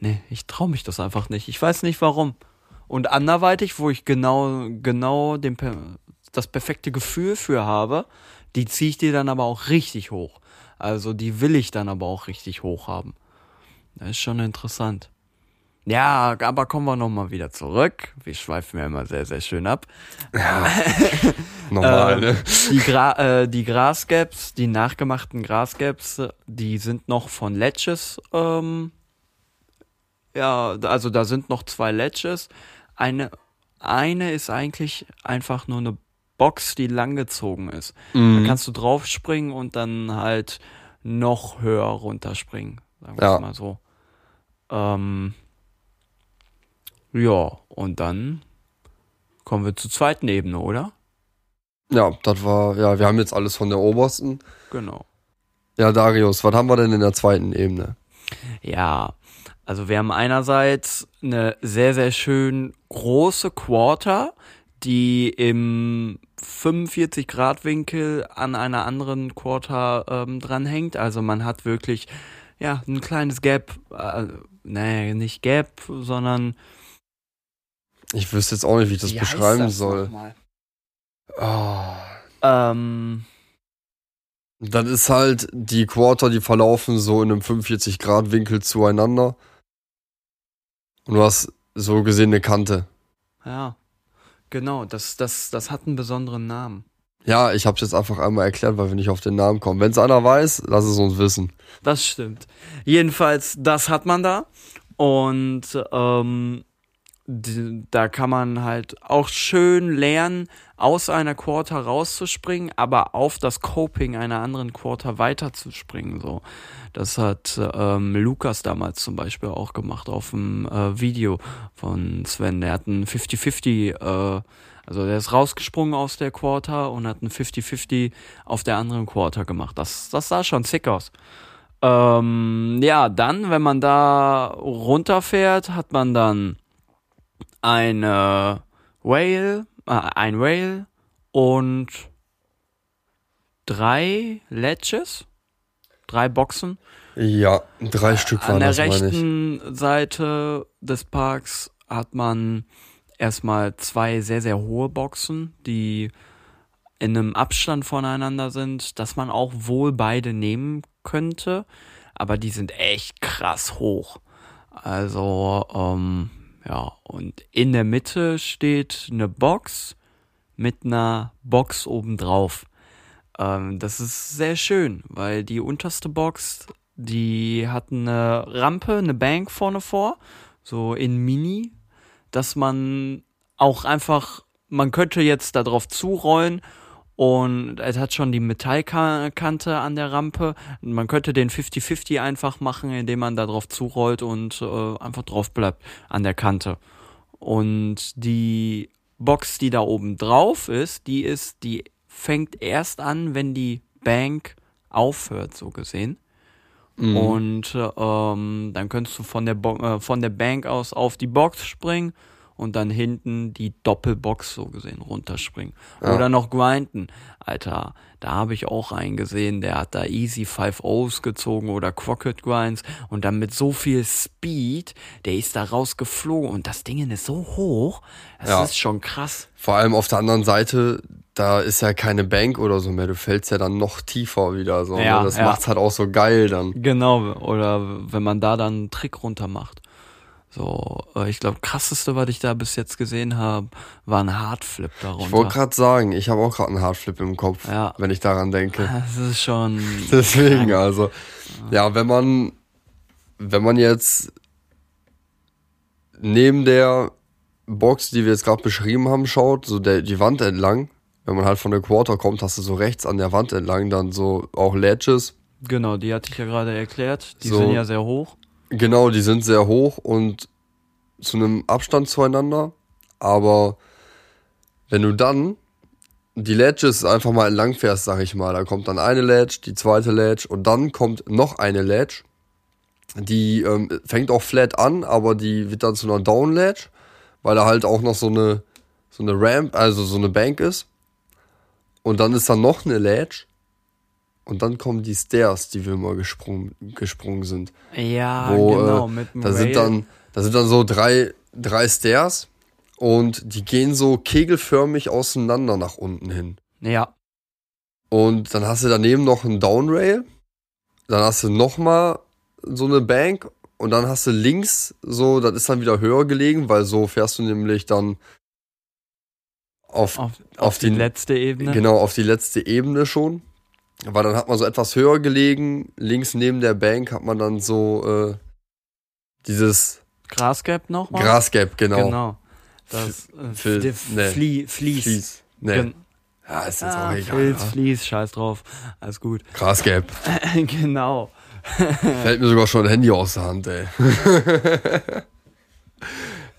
ne, ich traue mich das einfach nicht. Ich weiß nicht warum. Und anderweitig, wo ich genau, genau den, das perfekte Gefühl für habe, die ziehe ich dir dann aber auch richtig hoch. Also die will ich dann aber auch richtig hoch haben. Das ist schon interessant. Ja, aber kommen wir nochmal wieder zurück. Wir schweifen ja immer sehr, sehr schön ab. Normal, Ähm, ne? Die, Gra äh, die Grasgaps, die nachgemachten Grasgaps, die sind noch von Ledges. Ähm, ja, also da sind noch zwei Ledges. Eine, eine ist eigentlich einfach nur eine Box, die langgezogen ist. Mhm. Da kannst du draufspringen und dann halt noch höher runterspringen. Sagen wir Ja. es mal so. Ähm, ja, und dann kommen wir zur zweiten Ebene, oder? Ja, das war, ja, wir haben jetzt alles von der obersten. Genau. Ja, Darius, was haben wir denn in der zweiten Ebene? Ja, also wir haben einerseits eine sehr, sehr schön große Quarter, die im 45 Grad Winkel an einer anderen Quarter ähm, dranhängt. Also man hat wirklich, ja, ein kleines Gap, äh, nee, nicht Gap, sondern Ich wüsste jetzt auch nicht, wie ich das Wie beschreiben das soll. Ah. Ähm, Das ist halt die Quarter, die verlaufen so in einem 45 Grad Winkel zueinander. Und du hast so gesehen eine Kante. ja, genau, das, das, das hat einen besonderen Namen. Ja, ich hab's jetzt einfach einmal erklärt, weil wir nicht auf den Namen kommen. Wenn's einer weiß, lass es uns wissen. Das stimmt. Jedenfalls, das hat man da. Und ähm, da kann man halt auch schön lernen, aus einer Quarter rauszuspringen, aber auf das Coping einer anderen Quarter weiterzuspringen. So. Das hat ähm, Lukas damals zum Beispiel auch gemacht auf dem äh, Video von Sven. Der hat ein 50-50, äh, also der ist rausgesprungen aus der Quarter und hat ein 50-50 auf der anderen Quarter gemacht. Das, das sah schon sick aus. Ähm, ja, dann, wenn man da runterfährt, hat man dann eine Whale, ein Whale und drei Ledges, drei Boxen. Ja, drei Stück waren An der das, meine ich. rechten Seite des Parks hat man erstmal zwei sehr, sehr hohe Boxen, die in einem Abstand voneinander sind, dass man auch wohl beide nehmen könnte, aber die sind echt krass hoch. Also, ähm, ja, und in der Mitte steht eine Box mit einer Box obendrauf. Ähm, das ist sehr schön, weil die unterste Box, die hat eine Rampe, eine Bank vorne vor, so in Mini, dass man auch einfach, man könnte jetzt da drauf zurollen und es hat schon die Metallkante an der Rampe. Man könnte den 50-50 einfach machen, indem man da drauf zurollt und äh, einfach drauf bleibt an der Kante. Und die Box, die da oben drauf ist, die ist, die fängt erst an, wenn die Bank aufhört, so gesehen. Mhm. Und ähm, dann könntest du von der, Bo äh, von der Bank aus auf die Box springen und dann hinten die Doppelbox so gesehen runterspringen. Ja. Oder noch grinden. Alter, da habe ich auch einen gesehen, der hat da easy 5 O's gezogen oder Crockett Grinds und dann mit so viel Speed, der ist da rausgeflogen und das Ding ist so hoch, das Ja. ist schon krass. Vor allem auf der anderen Seite, da ist ja keine Bank oder so mehr. Du fällst ja dann noch tiefer wieder. So, Ja, ne? Das ja. macht's halt auch so geil dann. Genau, oder wenn man da dann einen Trick runter macht. So, äh, ich glaube, krasseste, was ich da bis jetzt gesehen habe, war ein Hardflip darunter. Ich wollte gerade sagen, ich habe auch gerade einen Hardflip im Kopf, Ja. wenn ich daran denke. Das ist schon. Deswegen, also, ja, wenn man, wenn man jetzt neben der Box, die wir jetzt gerade beschrieben haben, schaut, so der, die Wand entlang, wenn man halt von der Quarter kommt, hast du so rechts an der Wand entlang dann so auch Ledges. Genau, die hatte ich ja gerade erklärt. Die So. sind ja sehr hoch. Genau, die sind sehr hoch und zu einem Abstand zueinander. Aber wenn du dann die Ledges einfach mal entlang fährst, sag ich mal, da kommt dann eine Ledge, die zweite Ledge und dann kommt noch eine Ledge. Die ähm, fängt auch flat an, aber die wird dann zu einer Down Ledge, weil da halt auch noch so eine so eine Ramp, also so eine Bank ist. Und dann ist da noch eine Ledge. Und dann kommen die Stairs, die wir mal gesprungen, gesprungen sind. Ja, wo genau, äh, mit dem da sind dann da sind dann so drei drei Stairs und die gehen so kegelförmig auseinander nach unten hin. Ja, und dann hast du daneben noch einen Downrail dann hast du noch mal so eine Bank und dann hast du links so das ist dann wieder höher gelegen weil so fährst du nämlich dann auf auf, auf auf die den- letzte Ebene. genau auf die letzte Ebene schon weil dann hat man so etwas höher gelegen links neben der Bank hat man dann so äh, dieses Grasgap nochmal. Grasgap genau, Genau. Das äh, Fil- die nee. Flie, Fließ. Fließ. Nee. Gen- Ja, ist jetzt Ah, auch egal. Filz, ja. Fließ, scheiß drauf. Alles gut. Grasgap. genau. Fällt mir sogar schon ein Handy aus der Hand, ey.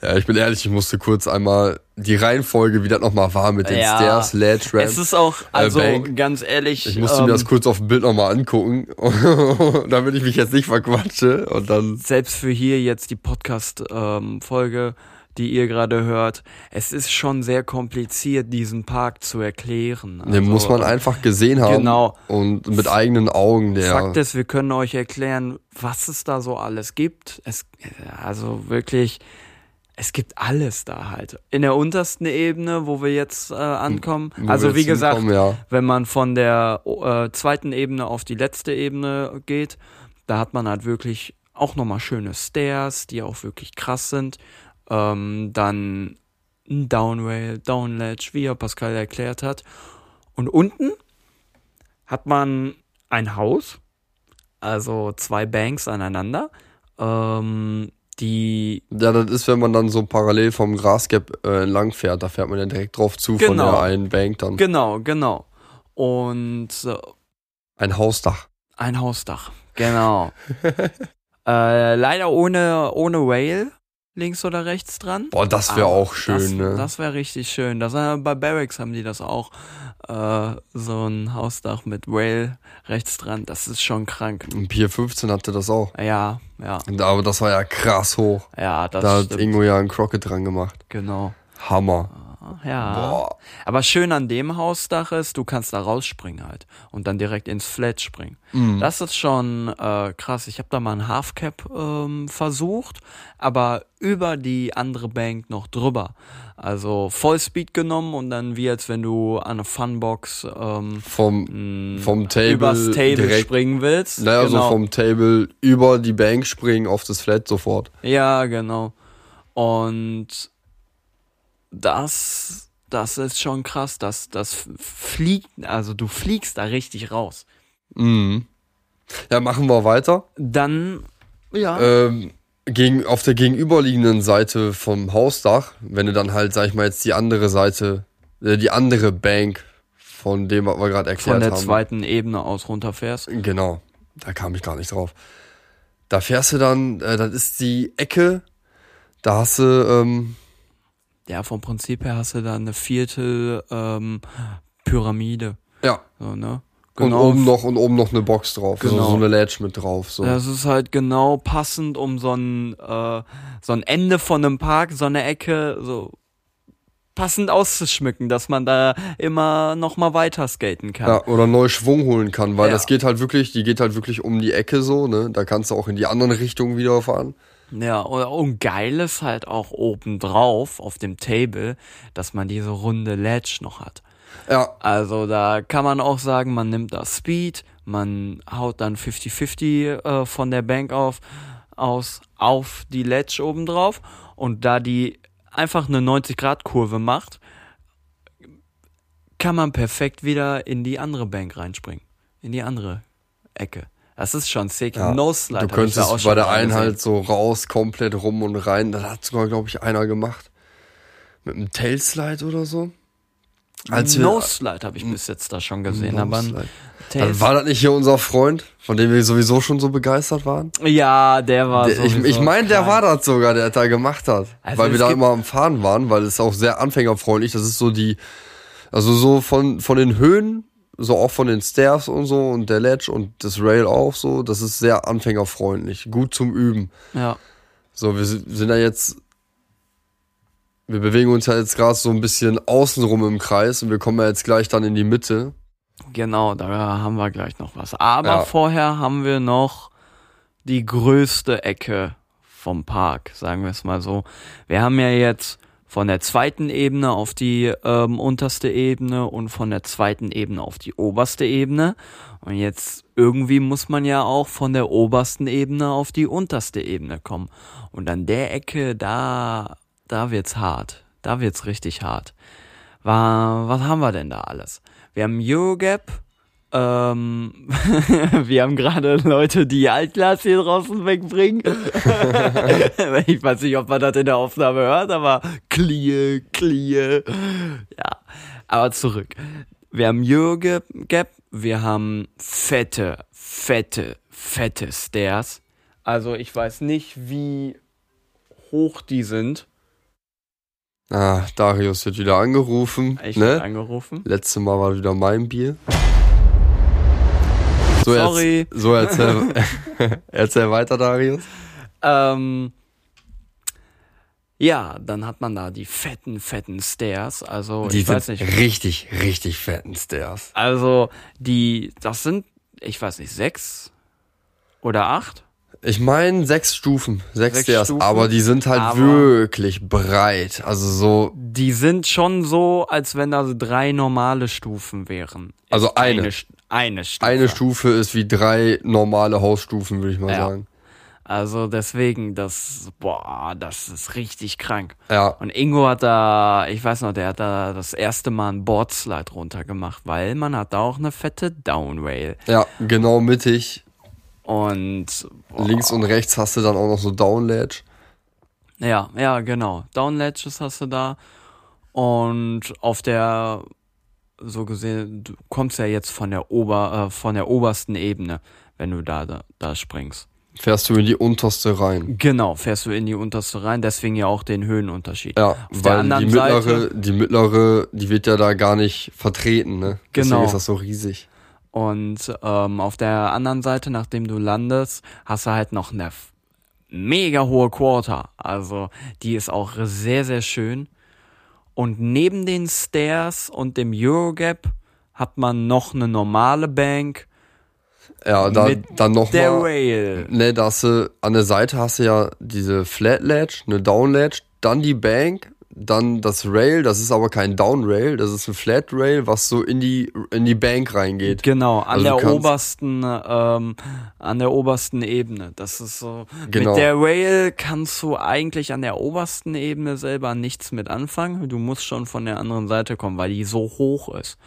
ja, ich bin ehrlich, ich musste kurz einmal die Reihenfolge, wie das nochmal war mit den Ja. Stairs, Ledge, Ramp. Es ist auch, also Bank. ganz ehrlich, ich musste ähm, mir das kurz auf dem Bild nochmal angucken, damit ich mich jetzt nicht verquatsche. Und dann, selbst für hier jetzt die Podcast-Folge, die ihr gerade hört, es ist schon sehr kompliziert, diesen Park zu erklären. den muss man äh, einfach gesehen haben. genau. Und mit eigenen Augen, der. Fakt ist, wir können euch erklären, was es da so alles gibt. Es, also wirklich, es gibt alles da halt. In der untersten Ebene, wo wir jetzt äh, ankommen. wo also wie gesagt, hinkommen, ja. wenn man von der äh, zweiten Ebene auf die letzte Ebene geht, da hat man halt wirklich auch nochmal schöne Stairs, die auch wirklich krass sind. Ähm, dann ein Downrail, Downledge, wie er Pascal erklärt hat. Und unten hat man ein Haus, also zwei Banks aneinander, ähm, die Ja, das ist, wenn man dann so parallel vom Grasgap äh, entlang fährt, da fährt man ja direkt drauf zu von Genau. der einen Bank dann. genau, genau. Und äh, Ein Hausdach. Ein Hausdach, genau. äh, leider ohne, ohne Rail links oder rechts dran. Boah, das wäre auch schön, das, ne? Das wäre richtig schön. Das, äh, bei Barracks haben die das auch. Äh, so ein Hausdach mit Rail rechts dran. Das ist schon krank. Und Pier 15 hatte das auch. Ja, ja, Aber das war ja krass hoch. ja, das da hat stimmt. Ingo ja einen Crockett dran gemacht. Genau. Hammer. Ja. Boah. Aber schön an dem Hausdach ist, du kannst da rausspringen halt und dann direkt ins Flat springen. Mhm. Das ist schon äh, krass. Ich habe da mal ein Halfcap ähm, versucht, aber über die andere Bank noch drüber. Also Vollspeed genommen und dann wie als wenn du an eine Funbox ähm, Vom, vom Table übers Table direkt. springen willst. Naja, genau. so vom Table über die Bank springen auf das Flat sofort. Ja, genau. Und das, das ist schon krass, dass das fliegt, also du fliegst da richtig raus. Mhm. Ja, machen wir weiter. Dann, ja. Ähm, gegen, auf der gegenüberliegenden Seite vom Hausdach, wenn du dann halt, sag ich mal, jetzt die andere Seite, äh, die andere Bank von dem, was wir gerade erklärt von der haben. zweiten Ebene aus runterfährst. Genau, da kam ich gar nicht drauf. Da fährst du dann, äh, das ist die Ecke, da hast du, ähm, Ja, vom Prinzip her hast du da eine Viertel ähm, Pyramide. ja, So, ne? und oben noch und oben noch eine Box drauf, so, Genau. so eine Ledge mit drauf. So. Das ist halt genau passend, um so ein, äh, so ein Ende von einem Park, so eine Ecke, so passend auszuschmücken, dass man da immer noch mal weiter skaten kann. Ja, oder neu Schwung holen kann, weil Ja. das geht halt wirklich, die geht halt wirklich um die Ecke so, ne? Da kannst du auch in die anderen Richtungen wieder fahren. Ja, und, geil ist halt auch obendrauf auf dem Table, dass man diese runde Ledge noch hat. Ja, Also da kann man auch sagen, man nimmt da Speed, man haut dann 50-50 äh, von der Bank auf, aus auf die Ledge obendrauf und da die einfach eine 90-Grad-Kurve macht, kann man perfekt wieder in die andere Bank reinspringen. In die andere Ecke. Das ist schon sick. Ja. No Slide. Du könntest bei der einen halt so raus, komplett rum und rein. Das hat sogar, glaube ich, einer gemacht. Mit einem Tailslide oder so. Als wir- No Slide habe ich bis jetzt da schon gesehen, aber Slide. Tail- Dann war das nicht hier unser Freund, von dem wir sowieso schon so begeistert waren? ja, der war Der, ich ich meine, der war das sogar, der da gemacht hat. Also weil wir da immer am Fahren waren, weil es auch sehr anfängerfreundlich. Das ist so die, also so von, von den Höhen, so auch von den Stairs und so und der Ledge und das Rail auch so, das ist sehr anfängerfreundlich. Gut zum Üben. Ja. So, wir sind ja jetzt, wir bewegen uns ja jetzt gerade so ein bisschen außenrum im Kreis und wir kommen ja jetzt gleich dann in die Mitte. Genau, da haben wir gleich noch was. Aber Ja. vorher haben wir noch die größte Ecke vom Park, sagen wir es mal so. Wir haben ja jetzt von der zweiten Ebene auf die ähm, unterste Ebene und von der zweiten Ebene auf die oberste Ebene. Und jetzt irgendwie muss man ja auch von der obersten Ebene auf die unterste Ebene kommen. Und an der Ecke, da, da wird's hart. Da wird's richtig hart. Was haben wir denn da alles? Wir haben Eurogap, ähm, wir haben gerade Leute, die Altglas hier draußen wegbringen. ich weiß nicht, ob man das in der Aufnahme hört, aber clear, clear. Ja, aber zurück. Wir haben Eurogap, wir haben fette, fette, fette Stairs. Also ich weiß nicht, wie hoch die sind. Ah, Darius wird wieder angerufen. Ich ne? angerufen. Letztes Mal war wieder mein Bier. So, Sorry. Erz, so erzähl, erzähl weiter, Darius. Ähm, ja, dann hat man da die fetten, fetten Stairs. Also, Die ich weiß nicht. richtig, richtig fetten Stairs. Also, die, das sind, ich weiß nicht, sechs oder acht? Ich meine sechs Stufen, sechs, Sechs Stairs, Stufen, aber die sind halt wirklich breit. Also so, Die sind schon so, als wenn da so drei normale Stufen wären. Also eine. Eine, eine Stufe. eine Stufe ist wie drei normale Hausstufen, würde ich mal Ja. sagen. Also deswegen, das, boah, das ist richtig krank. Ja, Und Ingo hat da, ich weiß noch, der hat da das erste Mal einen Boardslide runtergemacht, weil man hat da auch eine fette Downrail. ja, genau mittig. Und boah, Links und rechts hast du dann auch noch so Downledge. ja, ja, genau. Downledges hast du da. Und auf der, so gesehen, du kommst ja jetzt von der Ober, äh, von der obersten Ebene, wenn du da, da, da springst. Fährst du in die unterste rein. Genau, fährst du in die unterste rein, deswegen ja auch den Höhenunterschied. Ja, Auf der weil die mittlere, Seite- die mittlere, die wird ja da gar nicht vertreten, ne? Deswegen Genau. ist das so riesig. Und ähm, auf der anderen Seite, nachdem du landest, hast du halt noch eine mega hohe Quarter. Also die ist auch sehr, sehr schön. Und neben den Stairs und dem Eurogap hat man noch eine normale Bank Ja, da, dann noch der mal, Rail. ne, da hast du, an der Seite hast du ja diese Flat Ledge, eine Down Ledge, dann die Bank, dann das Rail, das ist aber kein Down Rail, das ist ein Flat Rail, was so in die, in die Bank reingeht. Genau, an Also der obersten, ähm, an der obersten Ebene. Das ist so. Genau. Mit der Rail kannst du eigentlich an der obersten Ebene selber nichts mit anfangen. Du musst schon von der anderen Seite kommen, weil die so hoch ist.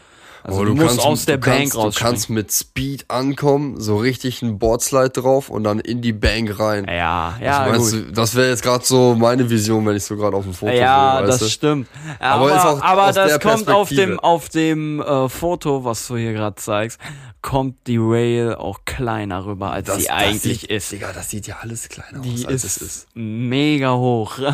Also Aber du, musst aus der du Bank kannst, Du kannst mit Speed ankommen, so richtig ein Boardslide drauf und dann in die Bank rein. ja, ja, also meinst gut. du, das wäre jetzt gerade so meine Vision, wenn ich so gerade auf dem Foto Ja, sehe, weißt das du? stimmt. Aber Aber, auch aber das kommt auf dem, auf dem äh, Foto, was du hier gerade zeigst, kommt die Rail auch kleiner rüber, als Das, sie das eigentlich sieht, ist. Digga, das sieht ja alles kleiner Die aus, als es ist. mega hoch.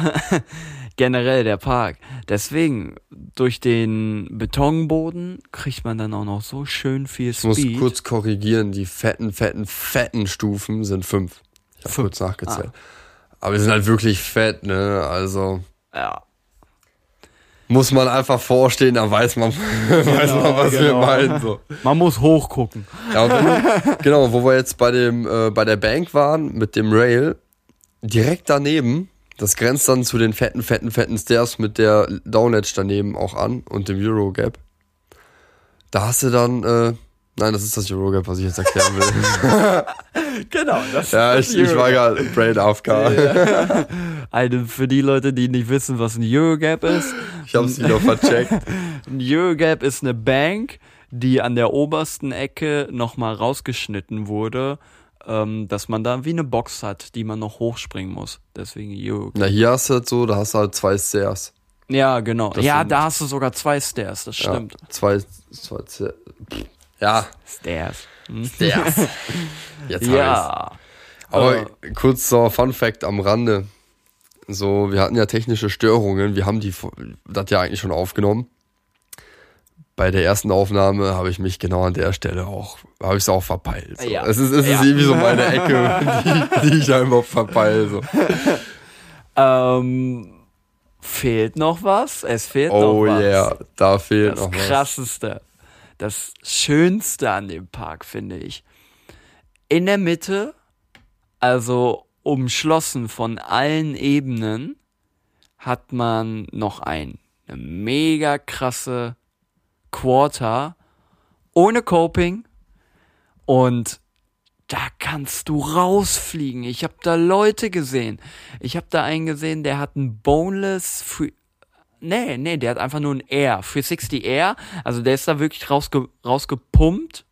Generell der Park. Deswegen, durch den Betonboden kriegt man dann auch noch so schön viel Ich muss Speed. kurz korrigieren, die fetten, fetten, fetten Stufen sind fünf. Ich habe kurz nachgezählt. Ah. Aber die sind halt wirklich fett, ne? Also ja. muss man einfach vorstehen, da weiß man, weiß man was wir genau. meinen. So. Man muss hochgucken. Ja, du, genau, wo wir jetzt bei dem, äh, bei der Bank waren mit dem Rail, direkt daneben, das grenzt dann zu den fetten, fetten, fetten Stairs mit der Downledge daneben auch an und dem Eurogap. Da hast du dann, äh, nein, das ist das Eurogap, was ich jetzt erklären will. Genau. Das ja, ich, ich war gerade Brain AFK. Eine, für die Leute, die nicht wissen, was ein Eurogap ist. Ich hab's wieder vercheckt. Ein Eurogap ist eine Bank, die an der obersten Ecke nochmal rausgeschnitten wurde, ähm, dass man da wie eine Box hat, die man noch hochspringen muss. Deswegen, jo. Na, hier hast du halt so, da hast du halt zwei Stairs. Ja, genau. Das ja, da hast du sogar zwei Stairs, das stimmt. Ja, zwei, zwei Stairs. Ja, Stairs. Hm? Stairs. Jetzt. Ja. Aber Äh. kurz so Fun Fact am Rande. So, wir hatten ja technische Störungen. Wir haben die das ja eigentlich schon aufgenommen. Bei der ersten Aufnahme habe ich mich genau an der Stelle auch, habe ich es auch verpeilt. So. Ja. Es ist, es Ja. ist irgendwie so meine Ecke, die, die ich einfach verpeile. So. Ähm, fehlt noch was? Es fehlt Oh noch was. yeah, da fehlt Das noch was. krasseste, das schönste an dem Park, finde ich. In der Mitte, also umschlossen von allen Ebenen, hat man noch ein, eine mega krasse Quarter ohne Coping und da kannst du rausfliegen. Ich habe da Leute gesehen. Ich habe da einen gesehen, der hat ein Boneless Free Nee, nee, der hat einfach nur ein Air, 360 Air. Also der ist da wirklich rausge rausgepumpt,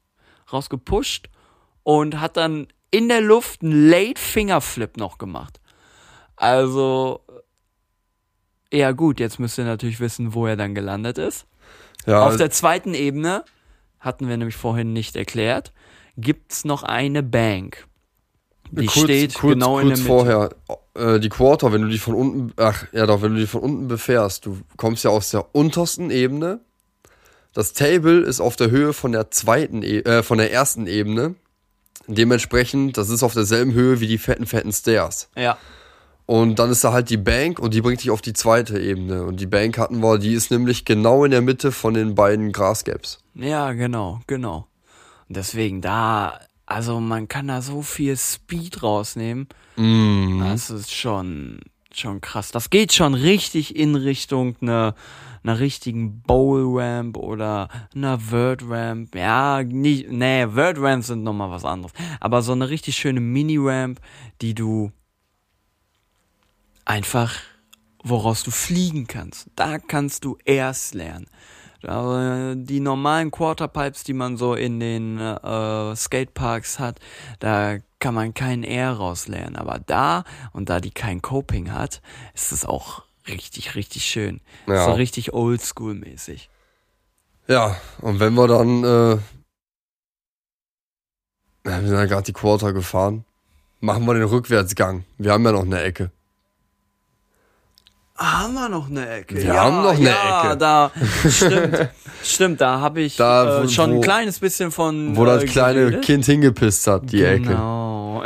rausgepusht und hat dann in der Luft einen Late Finger Flip noch gemacht. Also, ja gut, jetzt müsst ihr natürlich wissen, wo er dann gelandet ist. Ja, Auf der zweiten Ebene, hatten wir nämlich vorhin nicht erklärt, gibt's noch eine Bank. Die kurz, steht kurz, genau in der kurz Mitte. vorher. Äh, die Quarter, wenn du die von unten, ach ja doch, wenn du die von unten befährst, du kommst ja aus der untersten Ebene. Das Table ist auf der Höhe von der zweiten, e äh, von der ersten Ebene. Dementsprechend, das ist auf derselben Höhe wie die fetten, fetten Stairs. Ja. Und dann ist da halt die Bank und die bringt dich auf die zweite Ebene. Und die Bank hatten wir, die ist nämlich genau in der Mitte von den beiden Grasgaps. Ja, genau, genau. Und deswegen da, also man kann da so viel Speed rausnehmen. Mm. Das ist schon, schon krass. Das geht schon richtig in Richtung einer, einer richtigen Bowl Ramp oder einer Word Ramp. Ja, nicht, nee, Word Ramps sind nochmal was anderes. Aber so eine richtig schöne Mini Ramp, die du einfach, woraus du fliegen kannst. Da kannst du erst lernen. Aber die normalen Quarterpipes, die man so in den äh, Skateparks hat, da kann man keinen Air rauslernen. Aber da, und da die kein Coping hat, ist es auch richtig, richtig schön. Ja. So richtig oldschool-mäßig. Ja, und wenn wir dann, äh, wir sind ja gerade die Quarter gefahren, machen wir den Rückwärtsgang. Wir haben ja noch eine Ecke. Haben wir noch eine Ecke? Wir haben noch eine ja, Ecke. Da, stimmt, stimmt, da habe ich Da, äh, schon ein kleines bisschen von Wo das äh, kleine geredet. Kind hingepisst hat, die Ecke. Genau.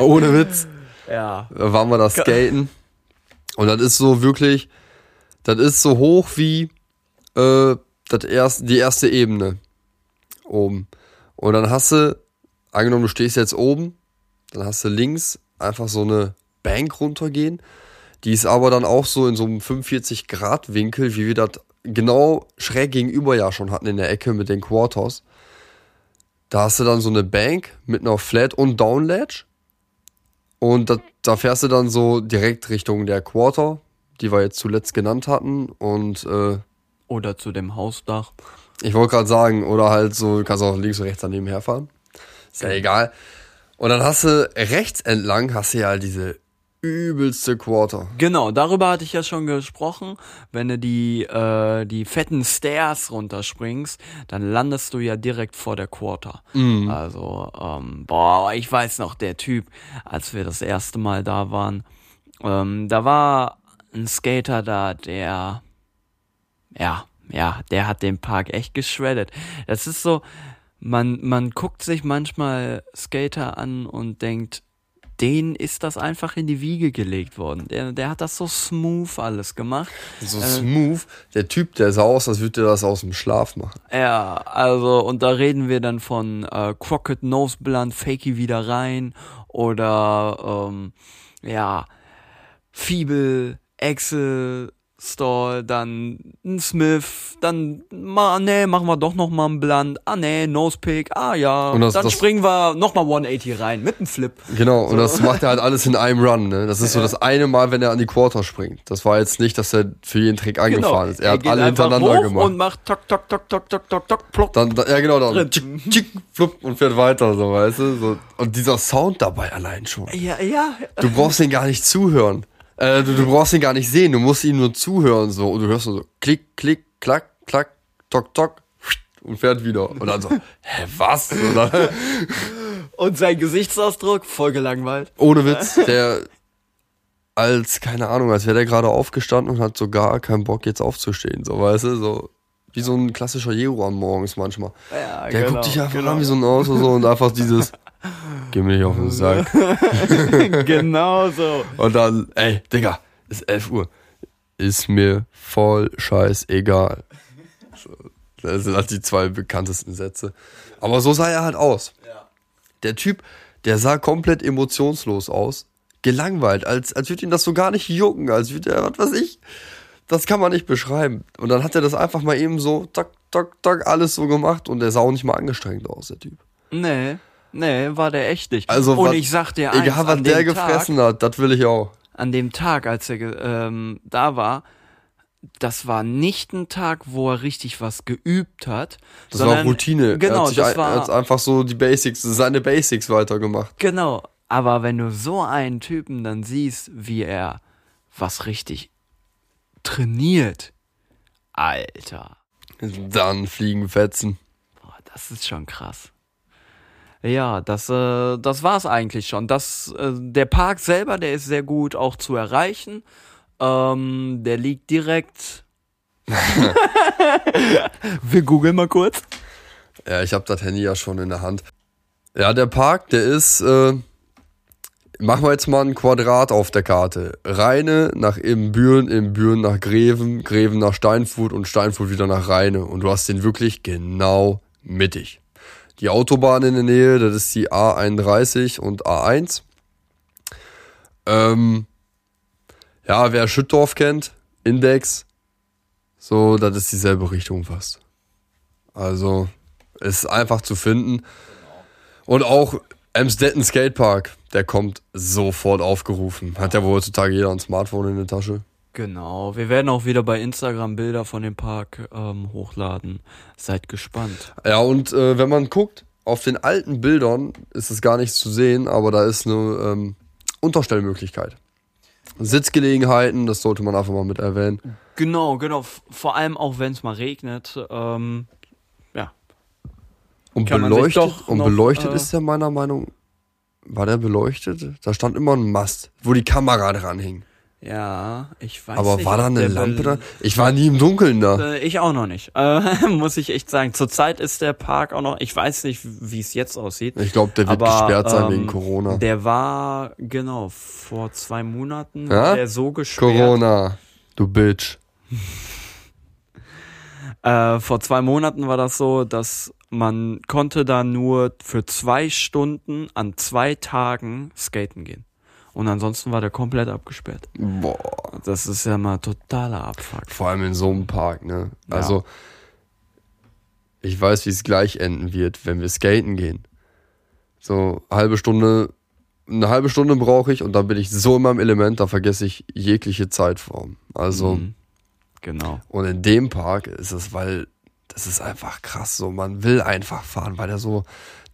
Ohne Witz. ja. Da waren wir da skaten. Und das ist so wirklich, das ist so hoch wie äh, das erst, die erste Ebene oben. Und dann hast du, angenommen, du stehst jetzt oben, dann hast du links einfach so eine Bank runtergehen. Die ist aber dann auch so in so einem 45-Grad-Winkel, wie wir das genau schräg gegenüber ja schon hatten in der Ecke mit den Quarters. Da hast du dann so eine Bank mit einer Flat- und Downledge. Und da, da fährst du dann so direkt Richtung der Quarter, die wir jetzt zuletzt genannt hatten. Und äh, Oder zu dem Hausdach. ich wollte gerade sagen, oder halt so, du kannst auch links und rechts daneben herfahren. Ist ja egal. Und dann hast du rechts entlang, hast du ja diese übelste Quarter. Genau, darüber hatte ich ja schon gesprochen. Wenn du die, äh, die fetten Stairs runterspringst, dann landest du ja direkt vor der Quarter. Also, ähm, boah, ich weiß noch, der Typ, als wir das erste Mal da waren, ähm, da war ein Skater da, der, ja, ja, der hat den Park echt geschreddet. Das ist so, man, man guckt sich manchmal Skater an und denkt, denen ist das einfach in die Wiege gelegt worden. Der, der hat das so smooth alles gemacht. So smooth. Der Typ, der sah aus, als würde er das aus dem Schlaf machen. Ja, also, und da reden wir dann von äh, Crockett Nose Blunt, Fakey wieder rein oder, ähm, ja, Fiebel, Axel, Stall, dann ein Smith, dann ma, nee, machen wir doch noch mal einen Blunt. Ah nee, Nosepick. Ah ja, Und das- dann das- springen wir noch mal 180 rein mit einem Flip. Genau, und das macht er halt alles in einem Run, ne? Das ist so das eine Mal, wenn er an die Quarter springt. Das war jetzt nicht, dass er für jeden Trick angefahren ist. Er, hat geht alle hintereinander gemacht. und macht tok tok tok tok tok tok tok plopp. Dann, da, ja genau, dann tschick, tschick, flupp und fährt weiter, so, weißt du? So. Und dieser Sound dabei allein schon. ja, ja. Du brauchst ihn gar nicht zuhören. Äh, du, du brauchst ihn gar nicht sehen, du musst ihm nur zuhören, so. Und du hörst nur so klick, klick, klack, klack, tok, tok und fährt wieder. Und dann so, hä, was? Und Und sein Gesichtsausdruck voll gelangweilt. ohne Witz, der als, keine Ahnung, als wäre der gerade aufgestanden und hat so gar keinen Bock jetzt aufzustehen, so, weißt du, so. Wie so ein klassischer Jeroan morgens manchmal. Ja, Der genau, guckt dich einfach genau. an wie so ein Auto so und einfach dieses, geh mir nicht auf den Sack. genau so. Und dann, ey, Digga, ist 11 Uhr. Ist mir voll scheißegal. Das sind halt die zwei bekanntesten Sätze. Aber so sah er halt aus. Der Typ, der sah komplett emotionslos aus. Gelangweilt, als, als würde ihn das so gar nicht jucken, als würde er, was weiß ich. Das kann man nicht beschreiben. Und dann hat er das einfach mal eben so, tak, tak, tak, alles so gemacht und der sah auch nicht mal angestrengt aus, der Typ. Nee, nee, war der echt nicht. Also, Und ich sag dir eins, Egal, was an der dem gefressen hat, das will ich auch. Tag, an dem Tag, als er ähm, da war, das war nicht ein Tag, wo er richtig was geübt hat. Das sondern, war Routine. Genau, er hat, das ein, er hat war, einfach so die Basics, seine Basics weitergemacht. genau. Aber wenn du so einen Typen dann siehst, wie er was richtig trainiert, Alter. Dann fliegen Fetzen. Boah, das ist schon krass. Ja, das, äh, das war's eigentlich schon. Das, äh, der Park selber, der ist sehr gut auch zu erreichen. Ähm, der liegt direkt. Wir googeln mal kurz. Ja, ich habe das Handy ja schon in der Hand. Ja, der Park, der ist, äh, machen wir jetzt mal ein Quadrat auf der Karte. Rheine nach Imbüren, Imbüren nach Greven, Greven nach Steinfurt und Steinfurt wieder nach Rheine. Und du hast den wirklich genau mittig. Die Autobahn in der Nähe, das ist die A31 und A1. Ähm, ja, wer Schüttdorf kennt, Index, so, das ist dieselbe Richtung fast. Also, ist einfach zu finden. Und auch Emstetten Skatepark, der kommt sofort aufgerufen. Hat ja wohl heutzutage jeder ein Smartphone in der Tasche. Genau, wir werden auch wieder bei Instagram Bilder von dem Park ähm, hochladen. Seid gespannt. Ja, und äh, wenn man guckt, auf den alten Bildern ist es gar nicht zu sehen, aber da ist eine ähm, Unterstellmöglichkeit. Sitzgelegenheiten, das sollte man einfach mal mit erwähnen. Genau, genau. Vor allem auch wenn es mal regnet. Ähm, ja, Und Kann beleuchtet, und noch, beleuchtet äh, ist der meiner Meinung, war der beleuchtet? Da stand immer ein Mast, wo die Kamera dran hing. Ja, ich weiß Aber nicht. war da eine Lampe bel- da? Ich war nie im Dunkeln da. Äh, ich auch noch nicht. Äh, muss ich echt sagen. Zurzeit ist der Park auch noch. Ich weiß nicht, wie es jetzt aussieht. Ich glaube, der wird aber, gesperrt sein ähm, wegen Corona. Der war genau vor zwei Monaten Ja? war der so gesperrt. Corona, du Bitch. Äh, vor zwei Monaten war das so, dass man konnte da nur für zwei Stunden an zwei Tagen skaten gehen. Und ansonsten war der komplett abgesperrt. Boah. Das ist ja mal totaler Abfuck. Vor allem in so einem Park, ne? Ja. Also, ich weiß, wie es gleich enden wird, wenn wir skaten gehen. So, halbe Stunde, eine halbe Stunde brauche ich und dann bin ich so in meinem Element, da vergesse ich jegliche Zeitform. Also, Mhm. Genau. und in dem Park ist es, weil das ist einfach krass so. Man will einfach fahren, weil der so,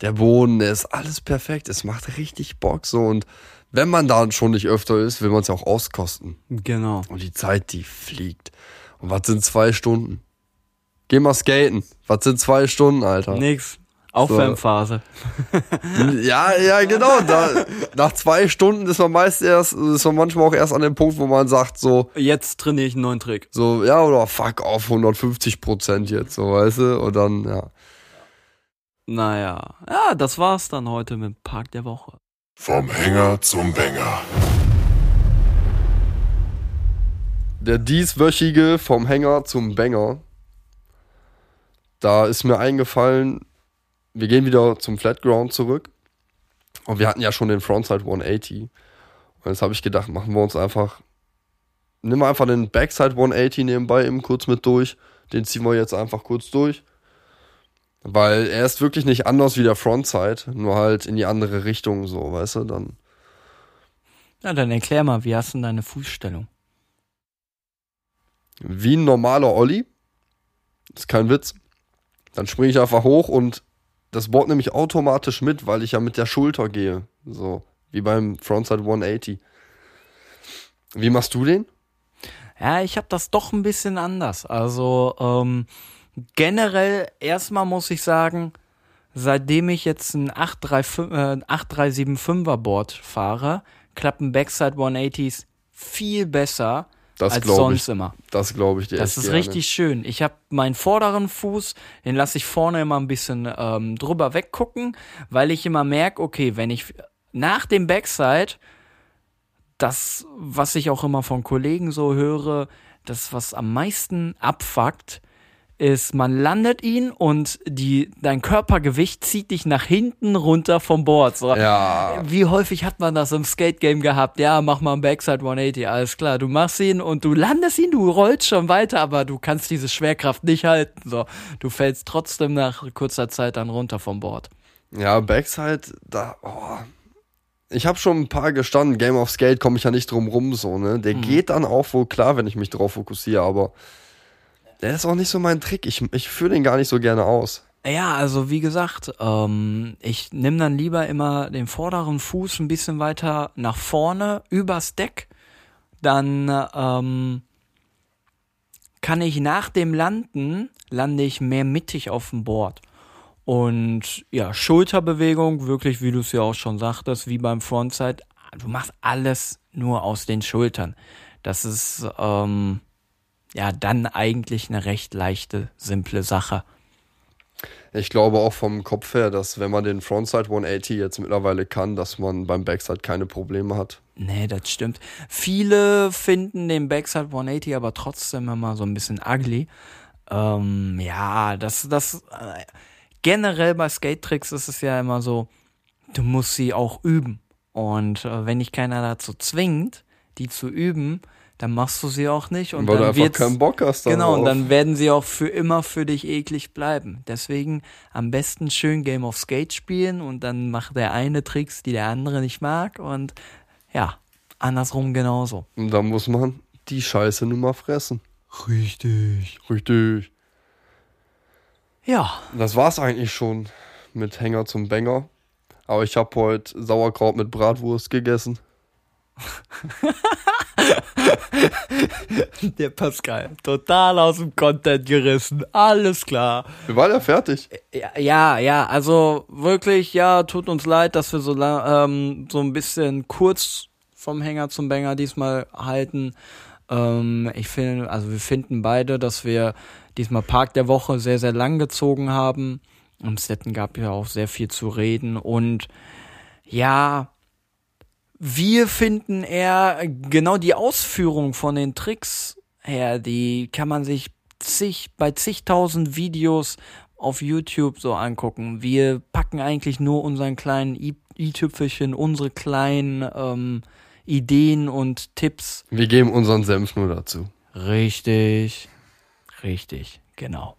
der Boden, der ist alles perfekt. Es macht richtig Bock so. Und wenn man da schon nicht öfter ist, will man es ja auch auskosten. Genau. Und die Zeit, die fliegt. Und was sind zwei Stunden? Geh mal skaten. Was sind zwei Stunden, Alter? Nix. Aufwärmphase. Ja, ja, genau. Da, nach zwei Stunden ist man meist erst, ist man manchmal auch erst an dem Punkt, wo man sagt so, Jetzt trainiere ich einen neuen Trick. so, ja, oder fuck auf 150 Prozent jetzt, so, weißt du? Und dann, ja. Naja. Ja, das war's dann heute mit Park der Woche. Vom Hänger zum Banger. Der dieswöchige vom Hänger zum Banger. Da ist mir eingefallen, wir gehen wieder zum Flatground zurück. Und wir hatten ja schon den Frontside 180. Und jetzt habe ich gedacht, machen wir uns einfach nimm einfach den Backside 180 nebenbei eben kurz mit durch. Den ziehen wir jetzt einfach kurz durch. Weil er ist wirklich nicht anders wie der Frontside, nur halt in die andere Richtung so, weißt du, dann. Ja, dann erklär mal, wie hast du denn deine Fußstellung? Wie ein normaler Olli. Ist kein Witz. Dann springe ich einfach hoch und das Board nehme ich automatisch mit, weil ich ja mit der Schulter gehe. So, wie beim Frontside 180. Wie machst du den? Ja, ich habe das doch ein bisschen anders. Also ähm, generell erstmal muss ich sagen, seitdem ich jetzt ein 835, äh, 8375er Board fahre, klappen Backside 180s viel besser Das als sonst ich. immer. Das glaube ich dir. Das ist gerne. richtig schön. Ich habe meinen vorderen Fuß, den lasse ich vorne immer ein bisschen ähm, drüber weggucken, weil ich immer merke, okay, wenn ich nach dem Backside, das, was ich auch immer von Kollegen so höre, das, was am meisten abfuckt, ist, man landet ihn und die, dein Körpergewicht zieht dich nach hinten runter vom Board. So, Ja. wie häufig hat man das im Skate Game gehabt? Ja, mach mal einen Backside 180, alles klar. Du machst ihn und du landest ihn, du rollst schon weiter, aber du kannst diese Schwerkraft nicht halten. So, du fällst trotzdem nach kurzer Zeit dann runter vom Board. Ja, Backside, da, oh. Ich habe schon ein paar gestanden. Game of Skate komme ich ja nicht drum rum, so, ne? Der geht dann auch wohl klar, wenn ich mich drauf fokussiere, aber der ist auch nicht so mein Trick. Ich, ich führe den gar nicht so gerne aus. Ja, also wie gesagt, ähm, ich nehme dann lieber immer den vorderen Fuß ein bisschen weiter nach vorne übers Deck. Dann ähm, kann ich nach dem Landen, lande ich mehr mittig auf dem Board. Und ja, Schulterbewegung, wirklich, wie du es ja auch schon sagtest, wie beim Frontside, du machst alles nur aus den Schultern. Das ist ähm, ja dann eigentlich eine recht leichte, simple Sache. Ich glaube auch vom Kopf her, dass wenn man den Frontside 180 jetzt mittlerweile kann, dass man beim Backside keine Probleme hat. Nee, das stimmt. Viele finden den Backside 180 aber trotzdem immer so ein bisschen ugly. Ähm, ja, das, das, äh, generell bei Skate-Tricks ist es ja immer so, du musst sie auch üben. Und äh, wenn dich keiner dazu zwingt, die zu üben, dann machst du sie auch nicht. Und Weil du dann einfach wird's, keinen Bock hast darauf. Genau, und dann werden sie auch für immer für dich eklig bleiben. Deswegen am besten schön Game of Skate spielen und dann macht der eine Tricks, die der andere nicht mag und ja, andersrum genauso. Und dann muss man die Scheiße nun mal fressen. Richtig. Richtig. Ja, Das war's eigentlich schon mit Hänger zum Bänger. Aber ich habe heute Sauerkraut mit Bratwurst gegessen. der Pascal, total aus dem Content gerissen. Alles klar. Wir waren ja fertig. Ja, ja, also wirklich, ja, tut uns leid, dass wir so, ähm, so ein bisschen kurz vom Hänger zum Bänger diesmal halten. Ähm, ich finde, also wir finden beide, dass wir diesmal Park der Woche sehr, sehr lang gezogen haben. Am Setten gab ja auch sehr viel zu reden und ja, wir finden eher genau die Ausführung von den Tricks her, die kann man sich zig, bei zigtausend Videos auf YouTube so angucken. Wir packen eigentlich nur unseren kleinen i-Tüpfelchen, unsere kleinen ähm, Ideen und Tipps. Wir geben unseren Senf nur dazu. Richtig, richtig, genau.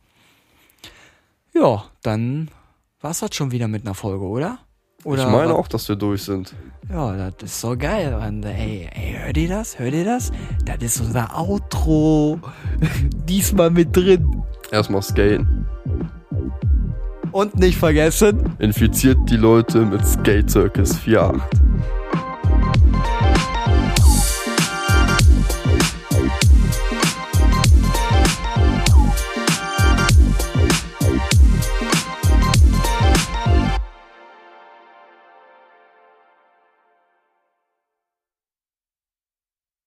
Ja, dann war's das schon wieder mit einer Folge, oder? Oder ich meine auch, dass wir durch sind. Ja, das ist so geil. Und ey, ey, hört ihr das? Hört ihr das? Das ist unser Outro. Diesmal mit drin. Erstmal skaten. Und nicht vergessen, Infiziert die Leute mit Skate Circus 4.8.